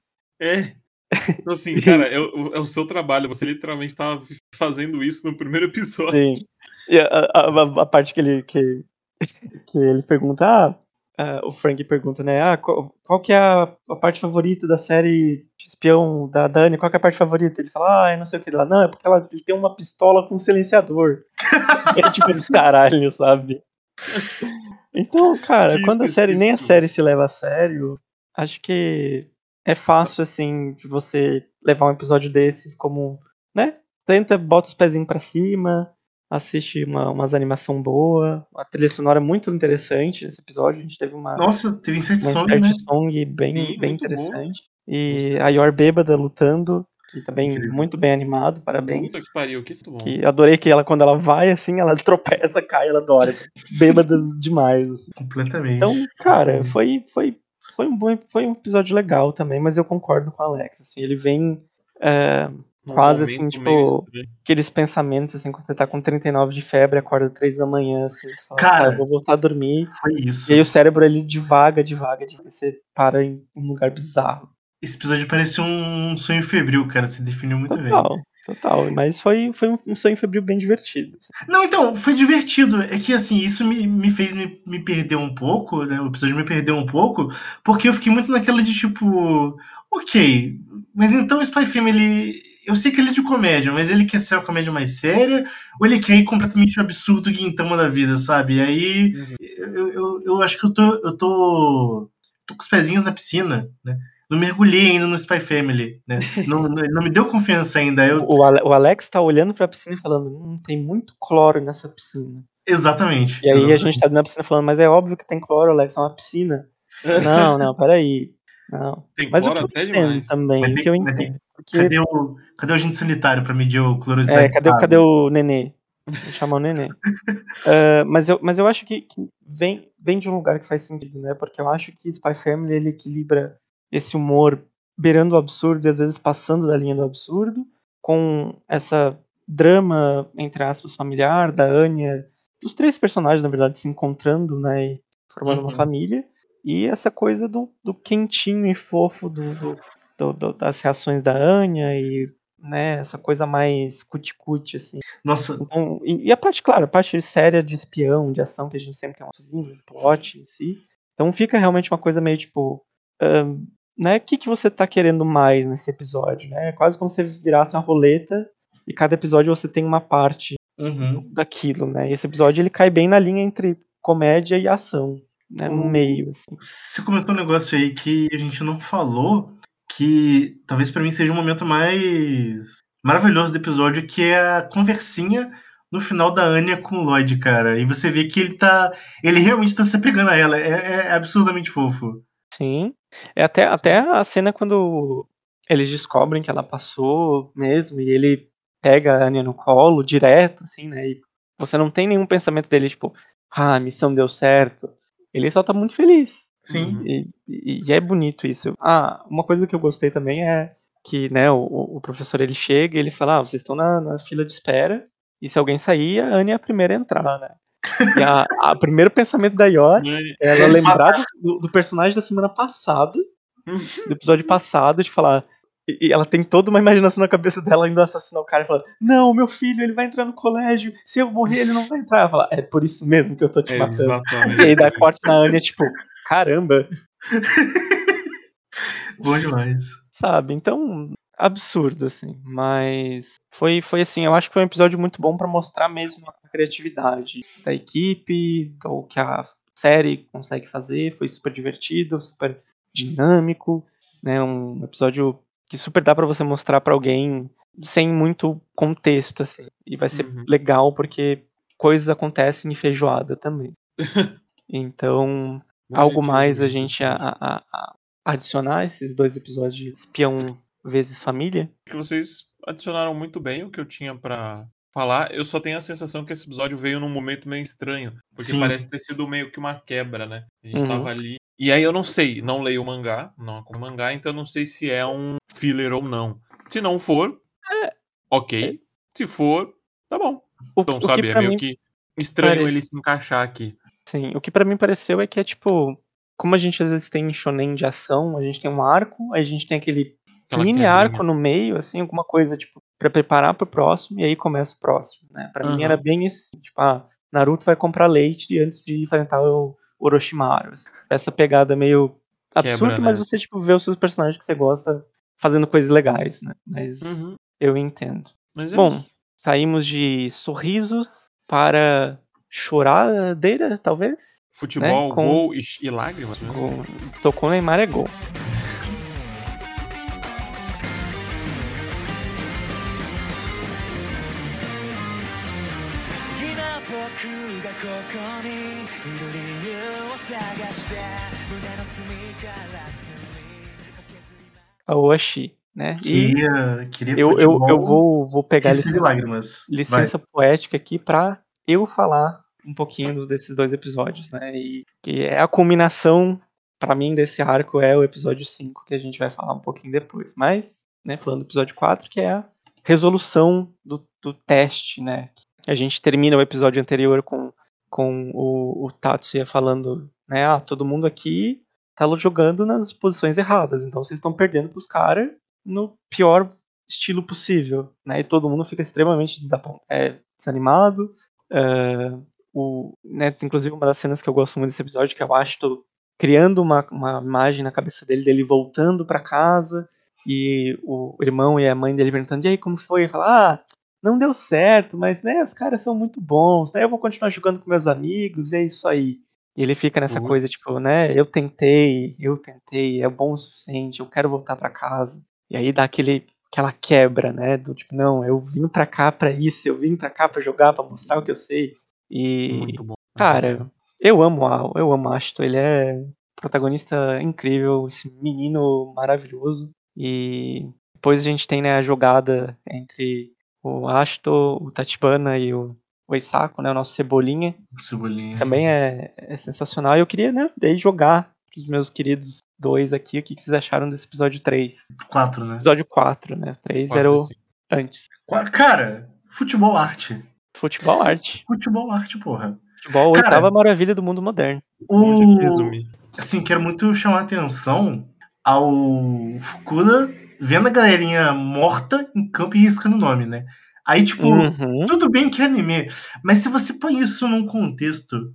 É. Então, assim, cara, é o, é o seu trabalho. Você literalmente tava fazendo isso no primeiro episódio. Sim. E a, a- a- a parte que ele, que, que ele pergunta, ah, ah, o Frank pergunta, né, ah, qual, qual que é a, a parte favorita da série de espião da Dani? Qual que é a parte favorita? Ele fala, ah, eu não sei o que lá. Não, é porque ela ele tem uma pistola com silenciador. é tipo, caralho, sabe? Então, cara, Que quando a série, nem a específico. série se leva a sério, acho que é fácil, assim, de você levar um episódio desses como, né? Tenta, bota os pezinhos pra cima, assiste uma, umas animação boa, a trilha sonora é muito interessante nesse episódio, a gente teve uma, Nossa, teve Inside uma Song, insert né? song bem, Sim, bem interessante. E a Yor bêbada lutando, que também Incrível. muito bem animado, parabéns. Puta que pariu, que bom. Que adorei que ela, quando ela vai, assim, ela tropeça, cai, ela adora. Bêbada demais, assim. Completamente. Então, cara, foi, foi, foi, um bom, foi um episódio legal também, mas eu concordo com o Alex, assim, ele vem é, Num quase assim, tipo, aqueles pensamentos, assim, quando você tá com 39 de febre, acorda 3 da manhã, assim, você fala, Cara. cara, vou voltar a dormir, Foi isso. e aí o cérebro, ele devaga, devaga, devaga, você para em um lugar bizarro. Esse episódio parece um sonho febril, cara. Se definiu muito bem. Total, total, mas foi, foi um- um sonho febril bem divertido. assim. Não, então, foi divertido. É que, assim, isso me, me fez me, me perder um pouco, né? O episódio me perdeu um pouco, porque eu fiquei muito naquela de tipo, ok, mas então o Spy Family. Eu sei que ele é de comédia, mas ele quer ser uma comédia mais séria, ou ele quer ir completamente o absurdo guintama da vida, sabe? E aí Uhum. eu, eu, eu acho que eu tô, eu tô, tô com os pezinhos na piscina, né? Não mergulhei ainda no Spy Family, né? Não, não, não me deu confiança ainda. Eu, O, Ale- o Alex tá olhando pra piscina e falando, hum, tem muito cloro nessa piscina. exatamente. E aí a exatamente. gente tá da piscina falando, mas é óbvio que tem cloro, Alex, é uma piscina. Não, não, peraí. Não. Tem Mas o cloro que eu até demais. também, Mas o tem- que eu mas tem- entendo. Porque, Cadê o, cadê o agente sanitário pra medir o clorosidade? é, cadê, cadê o nenê? Chamar o nenê. Ah, mas, eu, mas eu acho que, que vem, vem de um lugar que faz sentido, né? Porque eu acho que Spy Family ele equilibra esse humor beirando o absurdo e às vezes passando da linha do absurdo, com essa drama, entre aspas, familiar da Anya, dos três personagens, na verdade, se encontrando, né? E formando uma Uhum. família. E essa coisa do, do quentinho e fofo do, do- do- do- das reações da Anya e né, essa coisa mais cuticute, assim. Nossa, Então, e, e a parte, claro, a parte séria de espião, de ação, que a gente sempre tem um cozinho, um plot em si. Então fica realmente uma coisa meio tipo. né, o que, que você tá querendo mais nesse episódio? Né? É quase como se você virasse uma roleta e cada episódio você tem uma parte uhum. daquilo, né? E esse episódio ele cai bem na linha entre comédia e ação, né? No Uhum. meio, assim. você comentou um negócio aí que a gente não falou, que talvez pra mim seja o momento mais maravilhoso do episódio, que é a conversinha no final da Anya com o Lloyd, cara. E você vê que ele tá. Ele realmente tá se apegando a ela. É, é absurdamente fofo. Sim. É até, até a cena quando eles descobrem que ela passou mesmo e ele pega a Anya no colo direto, assim, né? E você não tem nenhum pensamento dele, tipo, ah, a missão deu certo. Ele só tá muito feliz. Sim. Uhum. E, e- e é bonito isso. Ah, uma coisa que eu gostei também é que, né, o, o professor ele chega e ele fala, ah, vocês estão na, na fila de espera, e se alguém sair, a Anya é a primeira a entrar, né? E a, a primeiro pensamento da Yor é ela lembrar do, do personagem da semana passada, do episódio passado, de falar. E e ela tem toda uma imaginação na cabeça dela indo assassinar o cara e fala: Não, meu filho, ele vai entrar no colégio. Se eu morrer, ele não vai entrar. Ela fala: É por isso mesmo que eu tô te matando. E aí dá corte na Anya, tipo, caramba, Bom demais. sabe? Então, absurdo, assim. Mas foi, foi assim, eu acho que foi um episódio muito bom pra mostrar mesmo a criatividade da equipe, do que a série consegue fazer. Foi super divertido, super dinâmico, né? Um episódio que super dá pra você mostrar pra alguém sem muito contexto, assim. E vai ser Uhum. legal porque coisas acontecem em feijoada também. Então, algo mais a gente a, a- a- adicionar esses dois episódios de espião vezes família? que vocês adicionaram muito bem o que eu tinha pra falar. Eu só tenho a sensação que esse episódio veio num momento meio estranho, porque Sim. parece ter sido meio que uma quebra, né? A gente Uhum. tava ali. E aí eu não sei, não leio o mangá, não acompanho o mangá, então eu não sei se é um filler ou não. Se não for, ok. Se for, tá bom. O, Então, o sabe, que é meio que estranho parece- ele se encaixar aqui. Sim, o que para mim pareceu é que é tipo, como a gente às vezes tem shonen de ação, a gente tem um arco, aí a gente tem aquele Aquela mini quebrinha. arco no meio, assim, alguma coisa tipo para preparar pro próximo e aí começa o próximo, né? Para mim Aham. era bem isso, tipo, ah, Naruto vai comprar leite antes de enfrentar o Orochimaru. assim. Essa pegada meio absurda, Quebra, mas né? você tipo vê os seus personagens que você gosta fazendo coisas legais, né? Mas Uhum. eu entendo. Mas é Bom, isso. saímos de sorrisos para choradeira, talvez. Futebol, né? Com... gol e, e lágrimas. Né? Tocou Neymar é gol. A Oshi, né? Queria, queria eu, eu, eu vou, vou pegar licença, lágrimas. licença poética aqui para eu falar um pouquinho desses dois episódios, né? E que é a culminação, pra mim, desse arco é o episódio 5, que a gente vai falar um pouquinho depois. Mas, né, falando do episódio 4, que é a resolução do, do teste, né? A gente termina o episódio anterior com, com o, o Tatsuya falando, né? Ah, todo mundo aqui tá jogando nas posições erradas, então vocês estão perdendo pros caras no pior estilo possível, né? E todo mundo fica extremamente é, desanimado. É, o, né, inclusive uma das cenas que eu gosto muito desse episódio, que eu acho tô criando uma, uma imagem na cabeça dele, dele voltando pra casa, e o irmão e a mãe dele perguntando, e aí, como foi? Ele fala, ah, não deu certo, mas né, os caras são muito bons, né? Eu vou continuar jogando com meus amigos, e é isso aí. E ele fica nessa Putz. coisa, tipo, né, eu tentei, eu tentei, é bom o suficiente, eu quero voltar pra casa. E aí dá aquele, aquela quebra, né, do tipo, não, eu vim pra cá pra isso, eu vim pra cá pra jogar, pra mostrar o que eu sei. E, Muito bom. cara, eu amo o Al, eu amo o Ashton, ele é protagonista incrível, esse menino maravilhoso. E depois a gente tem né, a jogada entre o Ashton, o Tachibana e o, o Isako, né, o nosso Cebolinha. Cebolinha. Também é, é sensacional. E eu queria, né, daí jogar pros meus queridos dois aqui o que, que vocês acharam desse episódio 3. Quatro, né? Episódio 4, né? 3 Quatro, era o antes. Cara, futebol arte. Futebol arte. Futebol arte, porra. Futebol, Cara, oitava maravilha do mundo moderno. Que O... resumir. Assim, quero muito chamar a atenção ao Fukuda vendo a galerinha morta em campo e riscando o nome, né? Aí, tipo, Uhum. tudo bem que é anime, mas se você põe isso num contexto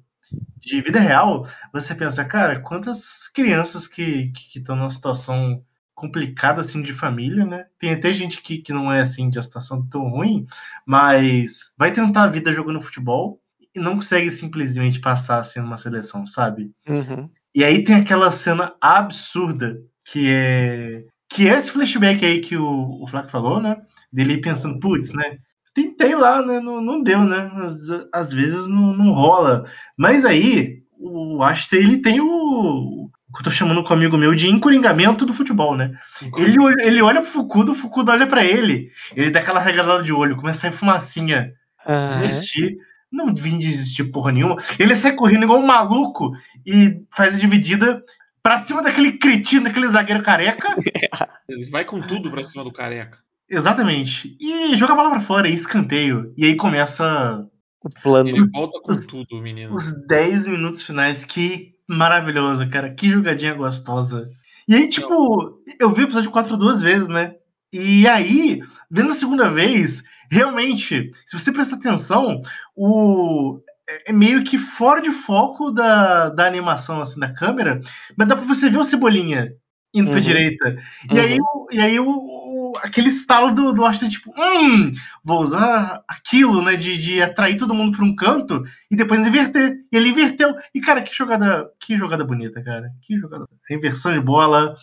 de vida real, você pensa, cara, quantas crianças que estão numa situação complicada assim de família, né? Tem até gente que, que não é assim de uma situação tão ruim, mas vai tentar a vida jogando futebol e não consegue simplesmente passar assim numa seleção, sabe? Uhum. E aí tem aquela cena absurda que é que é esse flashback aí que o, o Flaco falou, né? Dele pensando, putz, né? Tentei lá, né? Não, não deu, né? Às, às vezes não, não rola. Mas aí, o Ashton, ele tem o, eu tô chamando com um amigo meu de encoringamento do futebol, né? Ele, olha- ele olha pro Fukuda, o Fukuda olha pra ele. Ele dá aquela regalada de olho, começa a sair fumacinha Aham. desistir. Não vim desistir porra nenhuma. Ele sai correndo igual um maluco e faz a dividida pra cima daquele cretino, daquele zagueiro careca. Ele vai com tudo pra cima do careca. Exatamente. E joga a bola pra fora, e escanteio. E aí começa O plano. Ele volta com tudo, menino. os 10 minutos finais. Que maravilhoso, cara. Que jogadinha gostosa. E aí, tipo, eu vi o episódio 4 duas vezes, né? E aí, vendo a segunda vez, realmente, se você prestar atenção, o é meio que fora de foco da, da animação, assim, da câmera, mas dá pra você ver o Cebolinha indo pra Uhum. direita. E aí, o- e aí o- aquele estalo do, do Ashton, tipo, hum, vou usar aquilo, né, de, de atrair todo mundo pra um canto e depois inverter. E ele inverteu. E, cara, que jogada, que jogada bonita, cara. Que jogada. Inversão de bola,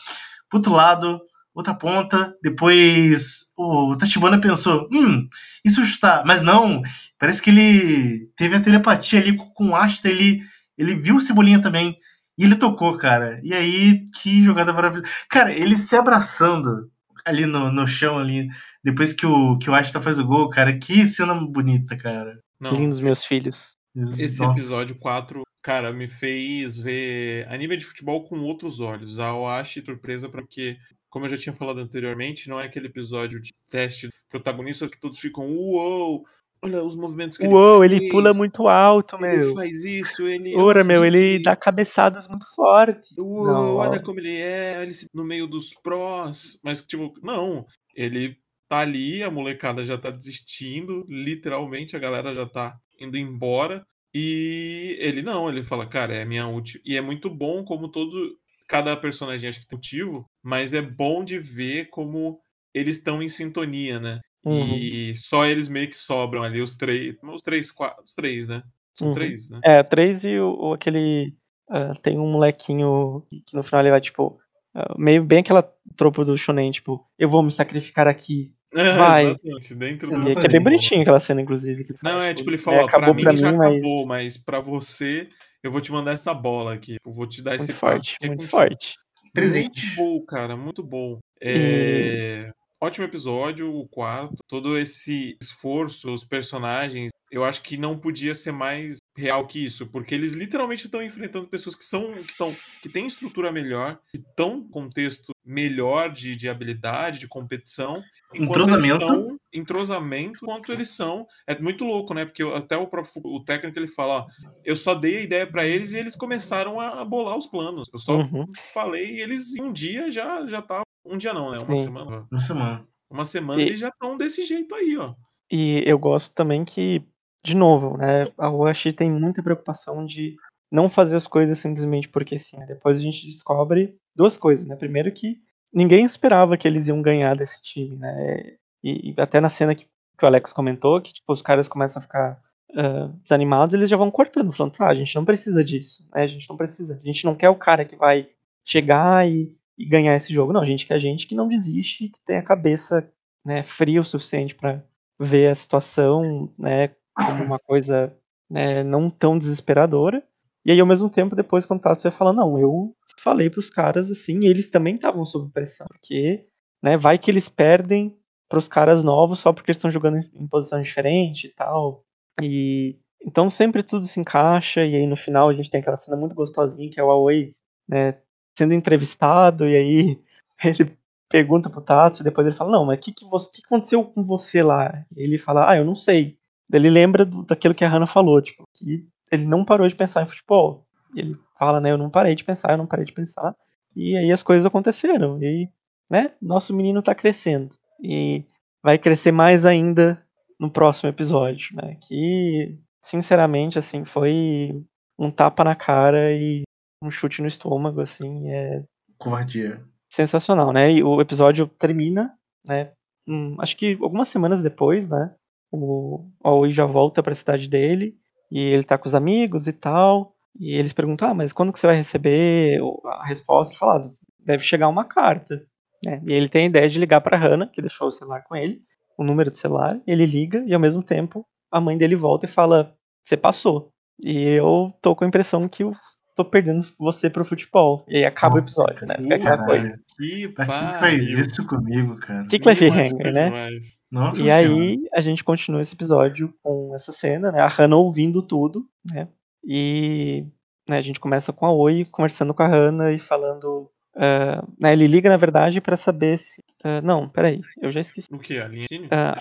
pro outro lado, outra ponta. Depois o Tachibana pensou, hum, isso está. Mas não, parece que ele teve a telepatia ali com, com o Ashton, ele, ele viu o Cebolinha também. E ele tocou, cara. E aí, que jogada maravilhosa. Cara, ele se abraçando ali no, no chão, ali, depois que o, que o Ashton faz o gol, cara. Que cena bonita, cara. Não, Lindos meus filhos. esse Nossa. episódio 4, cara, me fez ver anime de futebol com outros olhos. A Oashi surpresa porque, como eu já tinha falado anteriormente, não é aquele episódio de teste protagonista que todos ficam, uou, olha os movimentos que Uou, ele ele fez. pula muito alto, Ele meu. faz isso, ele. Ora, eu meu, ele dá cabeçadas muito fortes. Uou, Não, olha ó. como ele é, ele se- no meio dos prós. Mas, tipo, não. Ele tá ali, a molecada já tá desistindo, literalmente, a galera já tá indo embora. E ele não, ele fala, cara, é a minha última. E é muito bom como todo. Cada personagem acho que tem motivo, mas é bom de ver como eles estão em sintonia, né? Uhum. E só eles meio que sobram ali, os três. Os três, quatro. Os três, né? São Uhum. três, né? É, três e o, o- aquele. ah, tem um molequinho que no final ele vai, tipo. ah, meio bem aquela tropa do Shonen, tipo, eu vou me sacrificar aqui. Vai. Exatamente, dentro do. E que é bem bonitinho aquela cena, inclusive. Não, fala, é tipo, tipo, ele é, fala, ó, acabou pra pra mim já mim, mas acabou, mas pra você eu vou te mandar essa bola aqui. Eu vou te dar esse muito passe forte, é muito forte. Presente. Muito bom, cara, muito bom. É, Ótimo episódio, o quarto. Todo esse esforço, os personagens, eu acho que não podia ser mais real que isso, porque eles literalmente estão enfrentando pessoas que são que estão que têm estrutura melhor, que estão contexto melhor de, de habilidade, de competição, Entrosamento. estão entrosamento, enquanto eles são é muito louco, né? Porque até o próprio o técnico ele fala, ó, eu só dei a ideia para eles e eles começaram a bolar os planos. Eu só Uhum. falei e eles um dia já já tá um dia não, né? Uma Sim. semana. Uma semana. Uma semana E- eles já estão desse jeito aí, ó. E eu gosto também que, de novo, né, a Washi tem muita preocupação de não fazer as coisas simplesmente porque sim. Depois a gente descobre duas coisas, né? Primeiro que ninguém esperava que eles iam ganhar desse time, né? E, e até na cena que, que o Alex comentou, que tipo, os caras começam a ficar ah, desanimados, eles já vão cortando, falando, tá, a gente não precisa disso, né? A gente não precisa. A gente não quer o cara que vai chegar e, e ganhar esse jogo. Não, a gente quer gente que não desiste, que tem a cabeça né, fria o suficiente para ver a situação né, como uma coisa né, não tão desesperadora. E aí, ao mesmo tempo, depois, quando o Tatsu vai falar, não, eu falei pros caras assim, eles também estavam sob pressão, porque né, vai que eles perdem pros caras novos só porque eles estão jogando em- em posição diferente e tal. E então sempre tudo se encaixa, e aí no final a gente tem aquela cena muito gostosinha que é o Aoi né, sendo entrevistado, e aí ele pergunta pro Tatsu, depois ele fala, não, mas o que, que, você- que aconteceu com você lá? Ele fala, ah, eu não sei. Ele lembra do- daquilo que a Hannah falou, tipo, que ele não parou de pensar em futebol. Ele fala, né, eu não parei de pensar, eu não parei de pensar. E aí as coisas aconteceram. E né, nosso menino tá crescendo. E vai crescer mais ainda no próximo episódio, né? Que, sinceramente, assim, foi um tapa na cara e um chute no estômago, assim, é Covardia. sensacional, né? E o episódio termina, né? hum, acho que algumas semanas depois, né? O Aoi já volta pra cidade dele e ele tá com os amigos e tal. E eles perguntam, ah, mas quando que você vai receber o- a resposta? Ele fala, ah, deve chegar uma carta. né? E ele tem a ideia de ligar pra Hannah, que deixou o celular com ele, o número do celular, ele liga e ao mesmo tempo a mãe dele volta e fala, você passou. E eu tô com a impressão que eu tô perdendo você pro futebol. E aí acaba o Nossa, episódio, né? Fica aquela coisa. Que Pra que faz isso comigo, cara? Que cliffhanger, né? Demais. Nossa E Senhora. aí a gente continua esse episódio com essa cena, né? A Hannah ouvindo tudo, né? E né, a gente começa com a Oi conversando com a Hannah e falando. ah, né, ele liga, na verdade, pra saber se. ah, não, peraí, eu já esqueci. O que? A linha de Ah,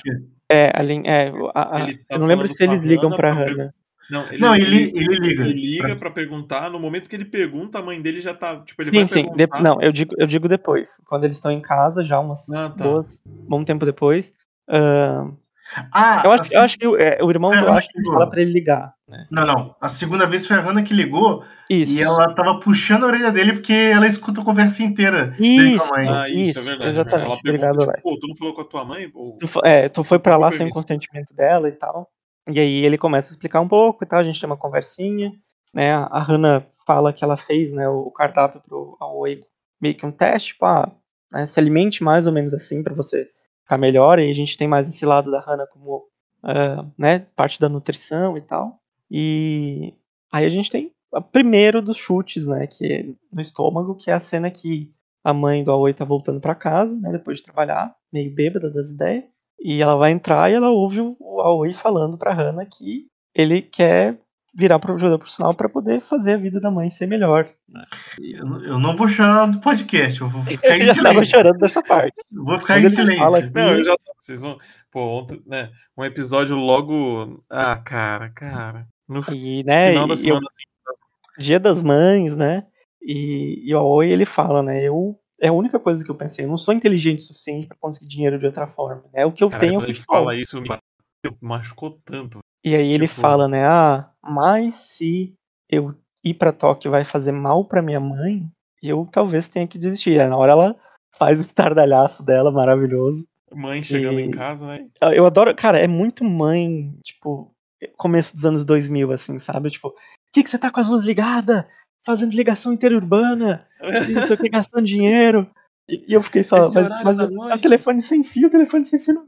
é, a linha. É, a- a- tá eu não lembro se eles ligam Hannah pra pra Hannah. Não, ele, Não, ele, ele, ele liga. ele liga Pra- pra perguntar. No momento que ele pergunta, a mãe dele já tá. Tipo, ele Sim, vai sim. de- não, eu digo, eu digo depois. Quando eles estão em casa, já umas Ah, tá. duas. Bom tempo depois. ah, Ah, eu, acho, assim- eu acho que o, é, o irmão É, do Hannah Ashton ligou. fala pra ele ligar. Né? Não, não. A segunda vez foi a Hannah que ligou Isso. e ela tava puxando a orelha dele porque ela escuta a conversa inteira Isso, a mãe. Ah, isso, Isso, é verdade. exatamente. Ela pergunta, Obrigado, tipo, pô, tu não falou com a tua mãe? Pô, Tu, é, tu foi pra lá sem o consentimento dela e tal. E aí ele começa a explicar um pouco e tal, a gente tem uma conversinha, né? A Hannah fala que ela fez, né, o cardápio pro Aoi meio que um teste, tipo, ah, né, se alimente mais ou menos assim pra você ficar melhor. E a gente tem mais esse lado da Hannah como, ah, né, parte da nutrição e tal. E aí a gente tem o primeiro dos chutes, né, que é no estômago, que é a cena que a mãe do Aoi tá voltando pra casa, né, depois de trabalhar, meio bêbada das ideias. E ela vai entrar e ela ouve o Aoi falando pra Hannah que ele quer virar pro jogador profissional pra poder fazer a vida da mãe ser melhor. Eu, não- eu não vou chorar do podcast, eu vou ficar Eu em já tava silêncio. chorando dessa parte. Eu vou ficar Quando em silêncio. fala que- Não, eu já. Vocês vão. Pô, ontem, né? Um episódio logo. Ah, cara, cara. No E, né, final da eu- semana, assim. Dia das Mães, né? E, e o Aoi ele fala, né? Eu é a única coisa que eu pensei. Eu não sou inteligente o suficiente pra conseguir dinheiro de outra forma. Né? O que eu Cara, tenho é quando ele futebol. fala isso, me machucou tanto. E aí ele Tipo- fala, né? Ah, mas se eu ir pra Tóquio vai fazer mal pra minha mãe, eu talvez tenha que desistir. Aí na hora ela faz o estardalhaço dela, maravilhoso. Mãe chegando E- em casa, né? Eu eu adoro, cara, é muito mãe, tipo, começo dos anos 2000, assim, sabe? Tipo, o que, que você tá com as luzes ligadas? Fazendo ligação interurbana, não sei o que, gastando dinheiro. E, e eu fiquei só, Esse mas, mas é o noite." telefone sem fio, o telefone sem fio não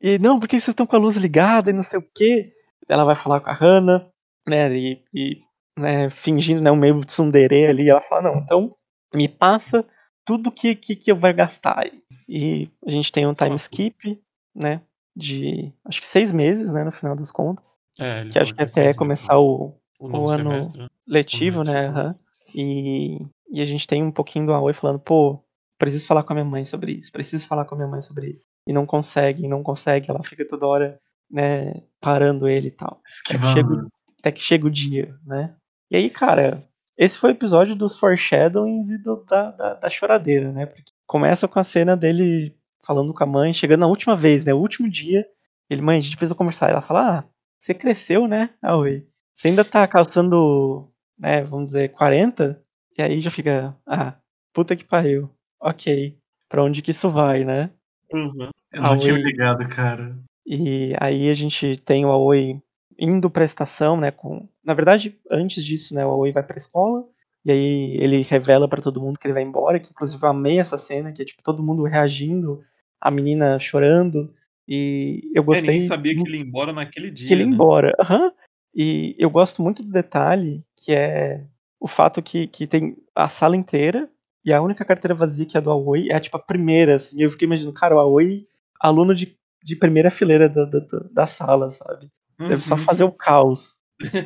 E não, porque vocês estão com a luz ligada e não sei o que. Ela vai falar com a Hannah, né, e, e, né, fingindo, né, um meio tsundere ali. Ela fala, não, então me passa tudo que, que, que eu vai gastar. E a gente tem um time skip, né? De acho que seis meses, né? No final das contas. É, Que acho que até meses, começar o, o novo o ano semestre. né? letivo, né? letivo. aham. E, e a gente tem um pouquinho do Aoi falando, pô, preciso falar com a minha mãe sobre isso, preciso falar com a minha mãe sobre isso. E não consegue, não consegue, ela fica toda hora, né, parando ele e tal. Até que, chega, o- até que chega o dia, né? E aí, cara, esse foi o episódio dos foreshadowings e do- da, da, da choradeira, né? Porque começa com a cena dele falando com a mãe, chegando na última vez, né? O último dia, ele, mãe, a gente precisa conversar. Ela fala, ah, você cresceu, né, Aoi? Você ainda tá calçando, né, vamos dizer, 40? E aí já fica, ah, puta que pariu. Ok, pra onde que isso vai, né? Uhum. Eu não tinha ligado, cara. E aí a gente tem o Aoi indo pra estação, né, com... Na verdade, antes disso, né, o Aoi vai pra escola, e aí ele revela pra todo mundo que ele vai embora, que inclusive eu amei essa cena, que é tipo todo mundo reagindo, a menina chorando, e eu É, gostei ninguém sabia que ele ia embora naquele dia. que ele ia né? embora. Aham. E eu gosto muito do detalhe, que é o fato que, que tem a sala inteira e a única carteira vazia que é a do Aoi é tipo a primeira, assim. Eu fiquei imaginando, cara, o Aoi, aluno de, de primeira fileira da, da, da- sala, sabe? Deve só Uhum. fazer o caos.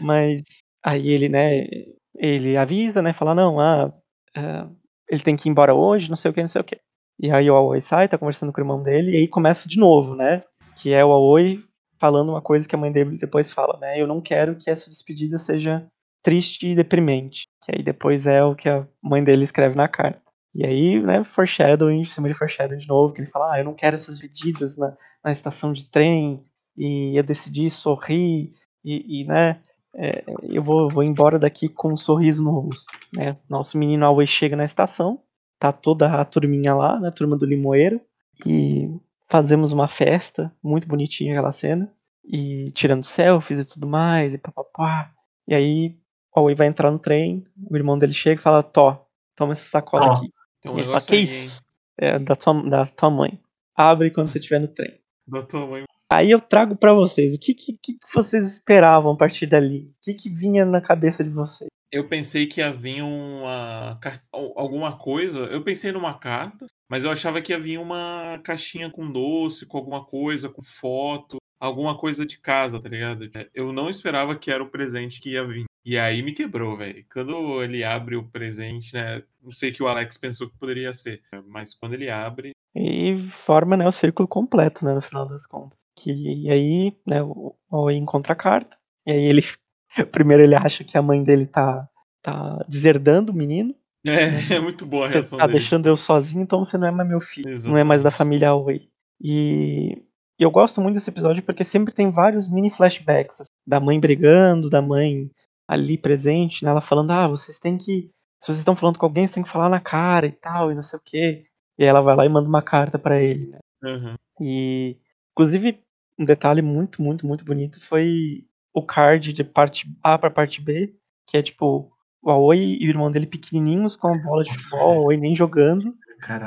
Mas aí ele, né, ele avisa, né, fala, não, ah, ah, ele tem que ir embora hoje, não sei o que, não sei o que. E aí o Aoi sai, tá conversando com o irmão dele, e aí começa de novo, né? Que é o Aoi falando uma coisa que a mãe dele depois fala, né? Eu não quero que essa despedida seja triste e deprimente. Que aí depois é o que a mãe dele escreve na carta. E aí, né, foreshadowing, em cima de foreshadowing de novo, que ele fala, ah, eu não quero essas despedidas na, na estação de trem, e eu decidi sorrir, e, e, né, é, eu vou, vou embora daqui com um sorriso no rosto, né. Nosso menino Aoi chega na estação, tá toda a turminha lá, né, turma do Limoeiro, e fazemos uma festa, muito bonitinha aquela cena, e tirando selfies e tudo mais, e papapá. E aí o Aoi vai entrar no trem, o irmão dele chega e fala, Tó, toma essa sacola aqui. Um ele fala, que aí, isso? É da tua, da tua mãe. Abre quando você estiver no trem. Da tua mãe. Aí eu trago pra vocês, o que, que, que vocês esperavam a partir dali? O que, que vinha na cabeça de vocês? Eu pensei que ia vir uma alguma coisa. Eu pensei numa carta, mas eu achava que ia vir uma caixinha com doce, com alguma coisa, com foto, alguma coisa de casa, tá ligado? Eu não esperava que era o presente que ia vir. E aí me quebrou, velho. Quando ele abre o presente, né? Não sei o que o Alex pensou que poderia ser, mas quando ele abre, E forma né, o círculo completo, né, no final das contas. Que, e aí, né, o o Aoi encontra a carta, e aí ele. Primeiro ele acha que a mãe dele tá, tá deserdando o menino. É, é muito boa a Você reação tá dele. deixando eu sozinho, então você não é mais meu filho. Não é mais da Exatamente. família Aoi. E eu gosto muito desse episódio porque sempre tem vários mini flashbacks. assim, da mãe brigando, da mãe ali presente, né? Ela falando, ah, vocês têm que. Se vocês estão falando com alguém, vocês têm que falar na cara e tal, e não sei o quê. E aí ela vai lá e manda uma carta pra ele, né? Uhum. E, inclusive, um detalhe muito, muito, muito bonito foi o card de parte A pra parte B, que é tipo o Aoi e o irmão dele pequenininhos com a bola de futebol, o Aoi nem jogando.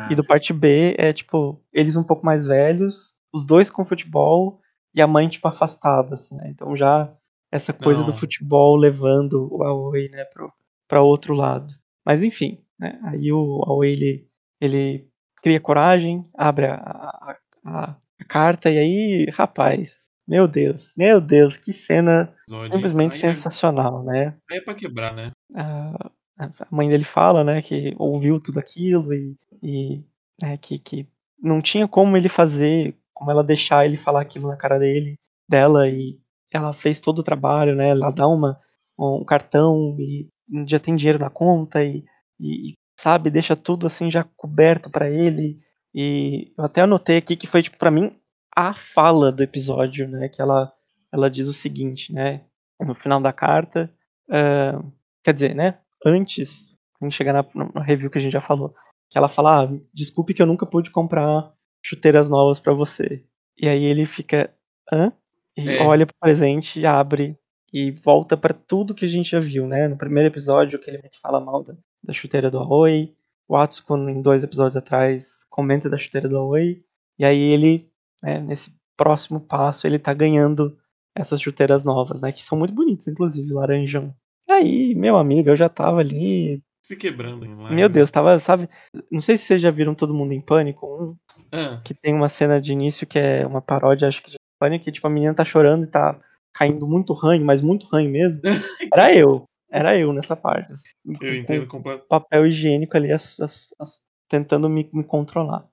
E do parte B é tipo, eles um pouco mais velhos, os dois com futebol e a mãe, tipo, afastada, assim, né? Então já essa coisa do Não. futebol levando o Aoi, né, pro, pra outro lado. Mas enfim, né? Aí o Aoi, ele, ele cria coragem, abre a, a, a- a carta e aí, rapaz, meu Deus, meu Deus, que cena simplesmente Aí é- sensacional, né? Aí é pra quebrar, né? a a mãe dele fala, né, que ouviu tudo aquilo e, e né, que, que não tinha como ele fazer, como ela deixar ele falar aquilo na cara dele, dela e ela fez todo o trabalho, né, ela dá uma um cartão e já tem dinheiro na conta e, e sabe, deixa tudo assim já coberto pra ele e eu até anotei aqui que foi tipo para mim a fala do episódio, né, que ela ela diz o seguinte, né, no final da carta, ah, quer dizer, né, antes, a gente chegar na, na review que a gente já falou, que ela fala, ah, desculpe que eu nunca pude comprar chuteiras novas pra você. E aí ele fica, hã? E É. olha pro presente, abre e volta pra tudo que a gente já viu, né? No primeiro episódio, que ele fala mal da, da chuteira do Aoi, o Atsuko, em dois episódios atrás, comenta da chuteira do Aoi, e aí ele, né, nesse próximo passo, ele tá ganhando essas chuteiras novas, né? Que são muito bonitas, inclusive, laranjão. Aí, meu amigo, eu já tava ali se quebrando em lá. Meu Deus, tava, sabe? Não sei se vocês já viram Todo Mundo em Pânico, um Ah, que tem uma cena de início que é uma paródia, acho que de Pânico, que tipo, a menina tá chorando e tá caindo muito ranho, mas muito ranho mesmo. Era eu. Era eu nessa parte. assim, eu entendo completamente. papel higiênico ali, as- as- as- tentando me, me controlar.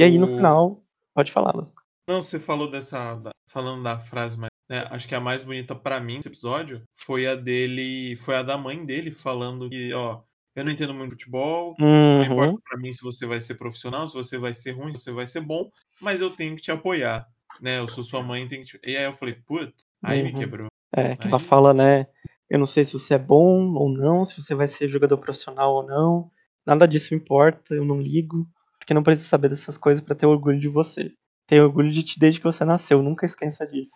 E aí no final, pode falar, Luz. Não, você falou dessa. da- falando da frase, mas né, acho que a mais bonita pra mim nesse episódio foi a dele. Foi a da mãe dele falando que, ó, eu não entendo muito futebol. Não importa Uhum, pra mim se você vai ser profissional, se você vai ser ruim, se você vai ser bom, mas eu tenho que te apoiar. Né? Eu sou sua mãe, tenho que te... E aí eu falei, putz, aí me Uhum. quebrou. É, que ela Aí- fala, né? Eu não sei se você é bom ou não, se você vai ser jogador profissional ou não. Nada disso importa, eu não ligo. Porque não preciso saber dessas coisas pra ter orgulho de você. Tenho orgulho de ti desde que você nasceu, nunca esqueça disso.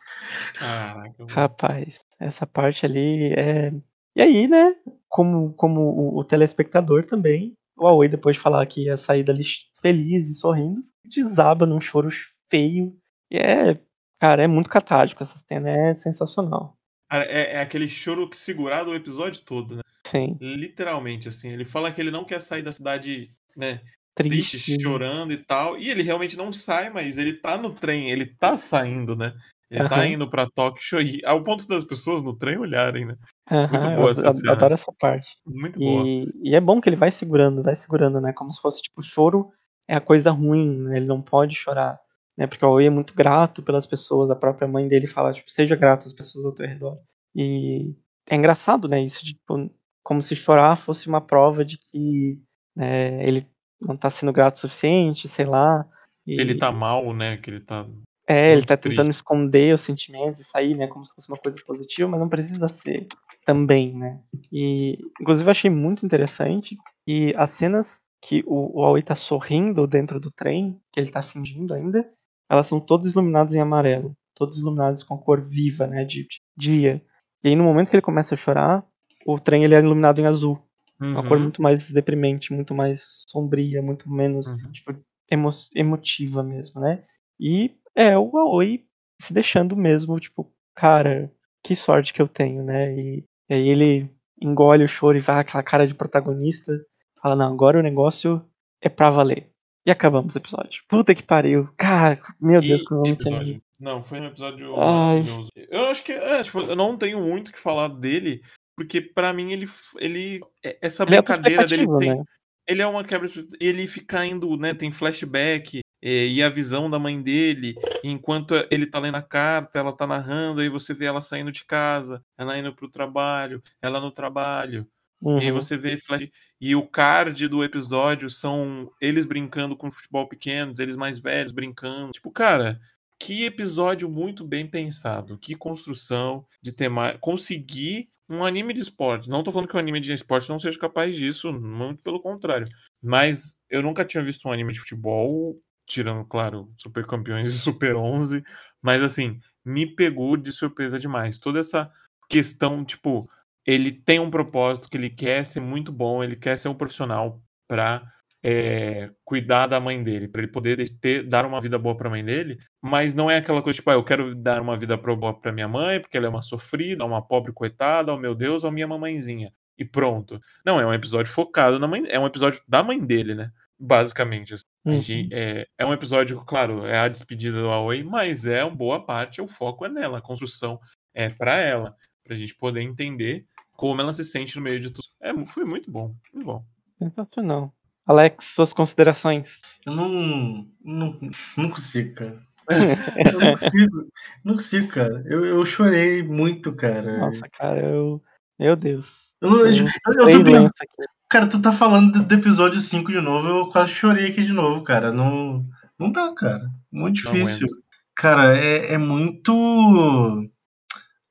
Caraca. Rapaz, essa parte ali é. E aí, né? Como, como o, o telespectador também, o Aoi, depois de falar que ia sair dali feliz e sorrindo, desaba num choro feio. E é. Cara, é muito catártico essa cena, é sensacional. É, é aquele choro que segurado o episódio todo, né? Sim, Literalmente, assim. Ele fala que ele não quer sair da cidade, né? Triste, triste. chorando e tal. E ele realmente não sai, mas ele tá no trem, ele tá saindo, né? Ele tá Aham. indo pra Tóquio e ao ponto das pessoas no trem olharem, né? Aham, Muito boa essa cena. adoro essa parte. Muito boa. E, e é bom que ele vai segurando, vai segurando, né? Como se fosse, tipo, choro é a coisa ruim, né? Ele não pode chorar, né? Porque o Aoi é muito grato pelas pessoas, a própria mãe dele fala, tipo, seja grato às pessoas ao teu redor. E é engraçado, né? Isso, de, tipo, como se chorar fosse uma prova de que né, ele não tá sendo grato o suficiente, sei lá. E- Ele tá mal, né? Que ele tá. é, ele tá tentando triste. esconder os sentimentos e sair, né, como se fosse uma coisa positiva, mas não precisa ser também, né? E, inclusive, eu achei muito interessante que as cenas que o, o Aoi tá sorrindo dentro do trem, que ele tá fingindo ainda, elas são todas iluminadas em amarelo, todas iluminadas com a cor viva, né, de, de dia. E aí, no momento que ele começa a chorar, o trem ele é iluminado em azul, uma cor Uhum. muito mais deprimente, muito mais sombria, muito menos Uhum. tipo, emo- emotiva mesmo, né? E é o Aoi se deixando mesmo, tipo, cara, que sorte que eu tenho, né? E, e aí ele engole o choro e vai aquela cara de protagonista, fala, não, agora o negócio é pra valer. E acabamos o episódio. Puta que pariu. Cara, meu Que Deus, como eu episódio. Não, foi um episódio Ai. maravilhoso. Eu acho que, é, tipo, eu não tenho muito o que falar dele, porque pra mim ele, ele é- essa Ele é brincadeira dele autoexplicativo, sem, né? ele é uma quebra, ele fica indo, né, tem flashback é, e a visão da mãe dele, enquanto ele tá lendo a carta, ela tá narrando, aí você vê ela saindo de casa, ela indo pro trabalho, ela no trabalho, e aí Uhum. você vê flash... E o card do episódio são eles brincando com futebol pequenos, eles mais velhos brincando. Tipo, cara, que episódio muito bem pensado. Que construção de tema. Conseguir um anime de esporte. Não tô falando que o anime de esporte não seja capaz disso, muito pelo contrário. Mas eu nunca tinha visto um anime de futebol, tirando, claro, Super Campeões e Super 11. Mas assim, me pegou de surpresa demais. Toda essa questão, tipo, ele tem um propósito que ele quer ser muito bom, ele quer ser um profissional pra é, cuidar da mãe dele, pra ele poder ter, dar uma vida boa pra mãe dele, mas não é aquela coisa tipo, ah, eu quero dar uma vida boa pra minha mãe, porque ela é uma sofrida, uma pobre coitada, oh meu Deus, oh minha mamãezinha. E pronto. Não, é um episódio focado na mãe, é um episódio da mãe dele, né? Basicamente. assim. A Uhum. é, é um episódio, claro, é a despedida do Aoi, mas é uma boa parte, o foco é nela, a construção é pra ela, pra gente poder entender como ela se sente no meio de tudo. É, foi muito bom, muito bom. Sensacional. Alex, suas considerações. Eu não, não, não consigo, cara. Eu não consigo, não consigo, cara. Eu, eu chorei muito, cara. Nossa, cara, eu. Meu Deus. Eu, eu, Eu- eu, tô aqui. cara, tu tá falando do, episódio 5 de novo, eu quase chorei aqui de novo, cara. Não, não dá, cara. Muito difícil. cara, é, é muito.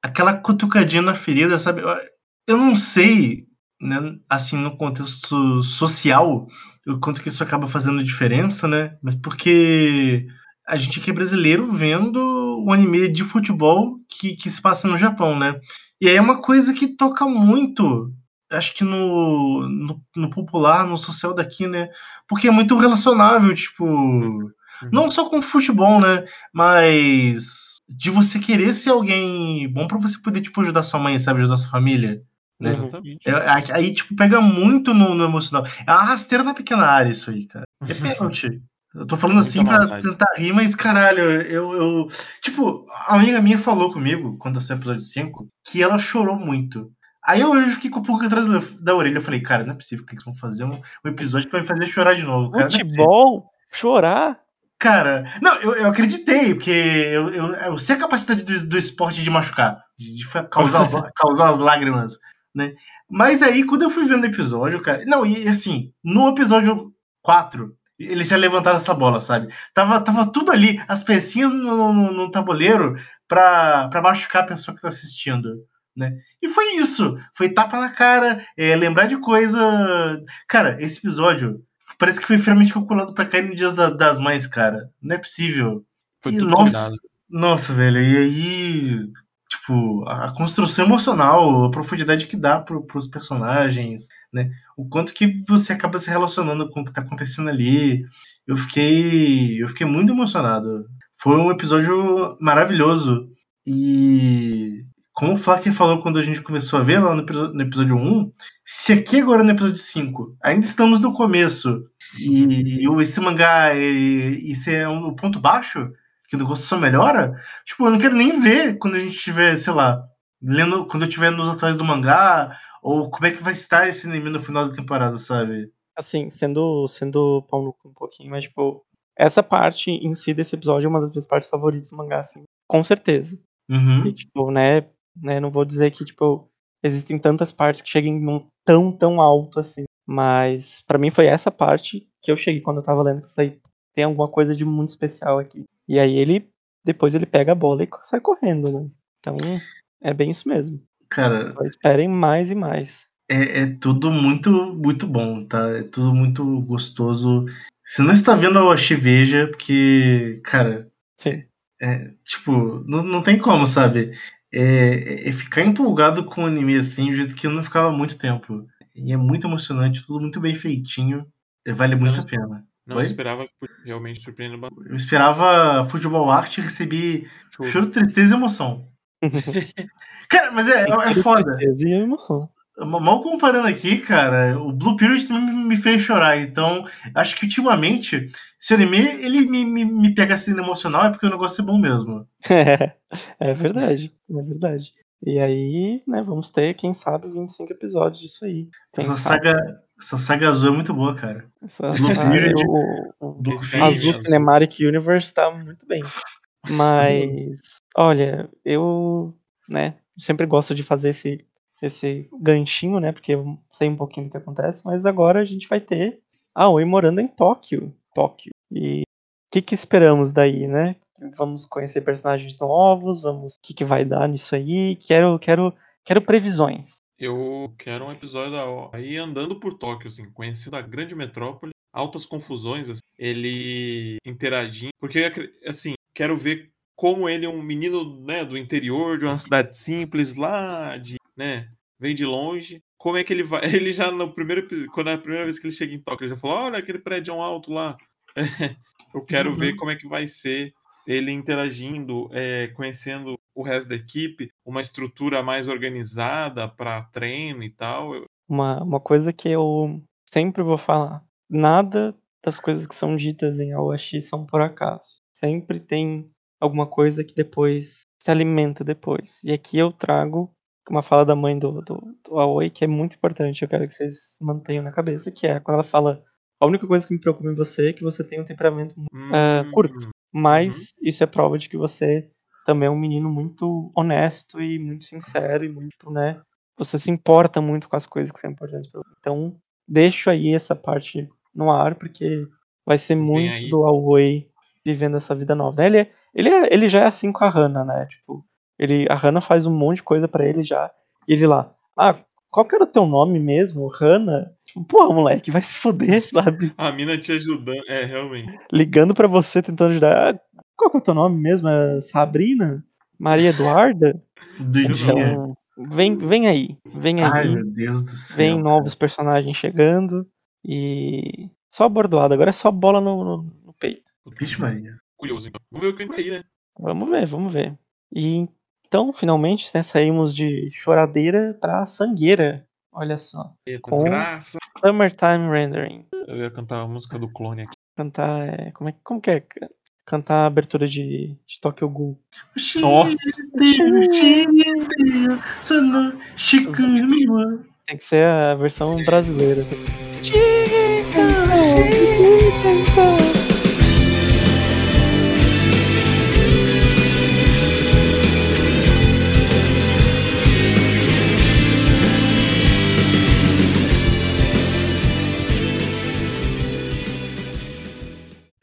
Aquela cutucadinha na ferida, sabe? Eu não sei, né, assim, no contexto social, o quanto que isso acaba fazendo diferença, né? Mas porque a gente aqui é brasileiro vendo um anime de futebol que, que se passa no Japão, né? E aí é uma coisa que toca muito, acho que no, no, no popular, no social daqui, né? Porque é muito relacionável, tipo. Não só com futebol, né? Mas de você querer ser alguém bom pra você poder, tipo, ajudar sua mãe, sabe? Ajudar sua família. Né? Exatamente. É, aí, tipo, pega muito no, no emocional. É uma rasteira na pequena área isso aí, cara. É pênalti. Eu tô falando assim pra tentar rir, mas caralho, eu, eu. Tipo, a amiga minha falou comigo, quando saiu o episódio 5, que ela chorou muito. Aí eu fiquei com o pulga atrás da orelha. Eu falei, cara, não é possível que eles vão fazer um, um episódio que vai me fazer chorar de novo. Cara, é. Futebol? Chorar? Cara, não, eu, eu acreditei, porque eu, eu, eu sei a capacidade do, do esporte de machucar, de, de causar, causar as lágrimas, né? Mas aí, quando eu fui vendo o episódio, cara. Não, e assim, no episódio 4, eles já levantaram essa bola, sabe? Tava, tava tudo ali, as pecinhas no, no, no tabuleiro pra, pra machucar a pessoa que tá assistindo. Né? E foi isso. Foi tapa na cara, é, lembrar de coisa. Cara, esse episódio parece que foi friamente calculado pra cair no Dias da- das Mães, cara. Não é possível. Foi E, tudo nossa, combinado. nossa, velho, e aí, tipo, a construção emocional, a profundidade que dá pro, pros personagens, né? O quanto que você acaba se relacionando com o que tá acontecendo ali. Eu fiquei, eu fiquei muito emocionado. Foi um episódio maravilhoso. E como o Flaker falou quando a gente começou a ver lá no, no episódio 1, se aqui agora no episódio 5 ainda estamos no começo e, o- esse mangá e, isso é um ponto baixo, que o negócio só melhora, tipo, eu não quero nem ver quando a gente tiver, sei lá, lendo, quando eu tiver nos atuais do mangá, ou como é que vai estar esse anime no final da temporada, sabe? Assim, sendo, sendo pau no um pouquinho, mas, tipo, essa parte em si desse episódio é uma das minhas partes favoritas do mangá, assim, com certeza. Uhum. E, tipo, né, né, não vou dizer que, tipo, existem tantas partes que cheguem num tão, tão alto, assim. Mas, pra mim, foi essa parte que eu cheguei quando eu tava lendo, que eu falei, tem alguma coisa de muito especial aqui. E aí ele, depois ele pega a bola e sai correndo, né? Então, é bem isso mesmo. Cara, Então, esperem mais e mais. é, é tudo muito, muito bom, tá? É tudo muito gostoso. Se não está vendo, achei veja, porque, cara, Sim. É, tipo, não, não tem como, sabe? É, é ficar empolgado com o anime assim, do jeito que eu não ficava há muito tempo. E é muito emocionante, tudo muito bem feitinho. e Vale muito a pena. Não Oi? esperava que realmente surpreender bastante. Eu esperava futebol art e recebi choro, tristeza e emoção. Cara, mas é, é foda. Tristeza e emoção. Mal comparando aqui, cara, o Blue Period também me fez chorar. Então, acho que ultimamente, se o anime ele me, me, me pega assim no emocional, é porque o negócio é bom mesmo. É, é verdade, é verdade. E aí, né, vamos ter, quem sabe, 25 episódios disso aí. Quem Essa sabe? saga, essa saga azul é muito boa, cara. Essa, Blue saga, Period, o, o Blue Esse Period. Azul azul. Cinematic Universe tá muito bem. Mas, olha, eu, né, sempre gosto de fazer esse, esse ganchinho, né, porque eu sei um pouquinho do que acontece, mas agora a gente vai ter a Oi morando em Tóquio. Tóquio. E o que, que esperamos daí, né? Vamos conhecer personagens novos, vamos. O que, que vai dar nisso aí? Quero, quero, quero previsões. Eu quero um episódio da aí andando por Tóquio, assim, conhecendo a grande metrópole, altas confusões, assim, ele interagindo, porque assim, quero ver como ele é um menino, né, do interior de uma cidade simples lá de, né, vem de longe. Como é que ele vai? Ele já no primeiro episódio, quando é a primeira vez que ele chega em Tóquio, ele já falou: "Olha aquele prédio alto lá". Eu quero Uhum. ver como é que vai ser ele interagindo, é, conhecendo o resto da equipe, uma estrutura mais organizada para treino e tal. Uma, uma coisa que eu sempre vou falar: nada das coisas que são ditas em Aoshi são por acaso. Sempre tem alguma coisa que depois se alimenta depois. E aqui eu trago uma fala da mãe do, do, do Aoi que é muito importante. Eu quero que vocês mantenham na cabeça, que é quando ela fala a única coisa que me preocupa em você é que você tem um temperamento Ah, curto. Mas isso é prova de que você também é um menino muito honesto e muito sincero e muito, né? Você se importa muito com as coisas que são importantes pra você. Então, deixo aí essa parte no ar, porque vai ser muito do Aoi vivendo essa vida nova. né? Ele, é- ele, é- ele já é assim com a Hannah, né? Tipo, ele, a Hannah faz um monte de coisa pra ele já. E ele lá, ah, qual que era o teu nome mesmo? Hannah? Tipo, pô, moleque, vai se fuder, sabe? A mina te ajudando. É, realmente. ligando pra você, tentando ajudar. Ah, qual que é o teu nome mesmo? É Sabrina? Maria Eduarda? Então, vem, vem aí. Vem Ai, aí. meu Deus do céu. Vem novos personagens chegando. E. Só bordoado, agora é só bola no, no, no peito. Vixe, Maria. Curioso, então. Vamos ver o que vem por aí, né? Vamos ver, vamos ver. E Então, finalmente, né, saímos de choradeira pra sangueira. Olha só. Com- desgraça. Summertime Rendering. Eu ia cantar a música do clone aqui. Cantar. é, Como é, como que é? Cantar a abertura de, de Tokyo Ghoul. Nossa. Tem que ser a versão brasileira.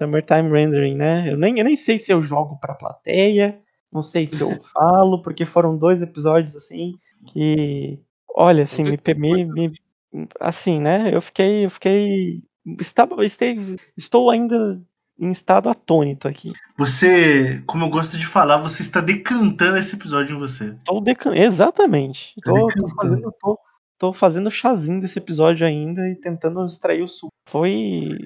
Summertime Rendering, né? Eu nem, eu nem sei se eu jogo pra plateia, não sei se eu falo, porque foram dois episódios assim que. Olha, assim, me, me, me, assim, né? Eu fiquei, eu fiquei, estava, estei, estou ainda em estado atônito aqui. Você, como eu gosto de falar, você está decantando esse episódio em você. Tô decan... Exatamente. Tô, tô decantando. fazendo, tô, tô fazendo chazinho desse episódio ainda e tentando extrair o suco. Foi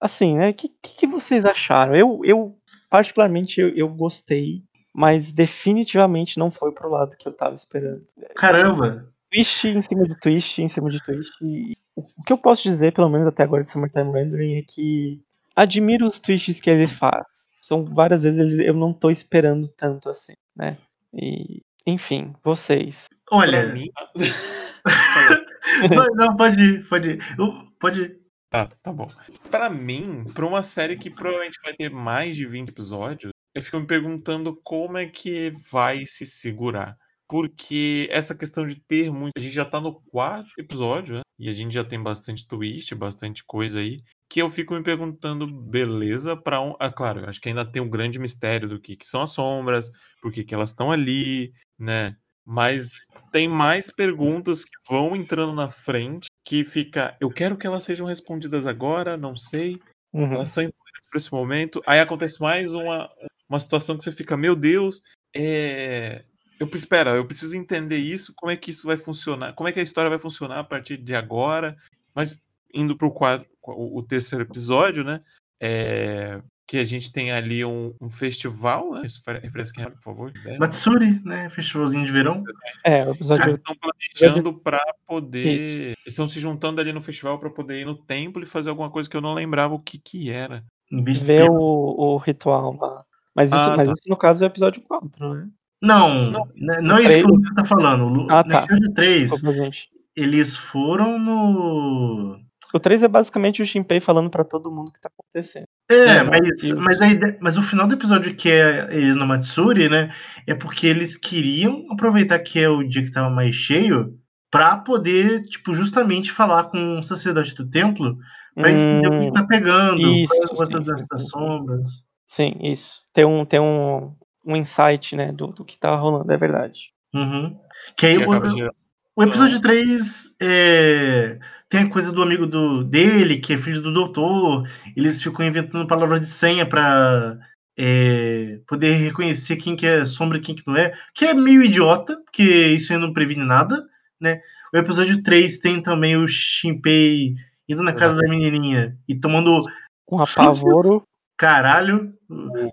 assim, né? O que, que, que vocês acharam? Eu, eu particularmente, eu, eu gostei, mas definitivamente não foi pro lado que eu tava esperando. Caramba! twist em cima de twist em cima de twist. E o que eu posso dizer, pelo menos até agora de Summertime Rendering, é que admiro os twists que ele faz. São várias vezes ele- eu não tô esperando tanto assim, né? E, enfim, vocês. Olha, mim. não, não, pode ir, pode ir. Pode ir. Tá, tá bom. Pra mim, pra uma série que provavelmente vai ter mais de 20 episódios, eu fico me perguntando como é que vai se segurar. Porque essa questão de ter muito. A gente já tá no quarto episódio, né? E a gente já tem bastante twist, bastante coisa aí. Que eu fico me perguntando, beleza, pra um. Ah, claro, acho que ainda tem um grande mistério do que, que são as sombras, por que, que elas estão ali, né? Mas tem mais perguntas que vão entrando na frente que fica. Eu quero que elas sejam respondidas agora, não sei. Uhum. Elas são importantes para esse momento. Aí acontece mais uma, uma situação que você fica, meu Deus, é... eu espera, eu preciso entender isso, como é que isso vai funcionar, como é que a história vai funcionar a partir de agora. Mas indo para o, o terceiro episódio, né? é, Que a gente tem ali um, um festival, né? Isso pare- refresca, por favor. né? Matsuri, né? Festivalzinho de verão. É, o episódio. Estão planejando para poder. Estão se juntando ali no festival para poder ir no templo e fazer alguma coisa que eu não lembrava o que que era. Ver o, o ritual lá. Mas isso, Ah, mas tá. isso no caso é o episódio 4, né? Não, Não. não, não é isso que o Lucas tá falando. Ah, no tá. episódio 3, Desculpa, gente. eles foram no. O 3 é basicamente o Shinpei falando pra todo mundo o que tá acontecendo. É, É, mas, mas, a ideia- mas o final do episódio que é eles no Matsuri, né? É porque eles queriam aproveitar que é o dia que tava mais cheio pra poder, tipo, justamente falar com o sacerdote do templo pra entender o que Hum, tá pegando, isso, qual é a coisa sim, das, sim, das sim, sim, sombras. Sim, isso. Tem um, tem um, um insight, né, do, do que tá rolando, é verdade. Uhum. Que aí Que o, o episódio 3 é, tem a coisa do amigo do, dele, que é filho do doutor. Eles ficam inventando palavras de senha pra é, poder reconhecer quem que é sombra e quem que não é. Que é meio idiota, porque isso aí não previne nada. Né? O episódio 3 tem também o Shinpei indo na casa da menininha e tomando Um apavoro. caralho.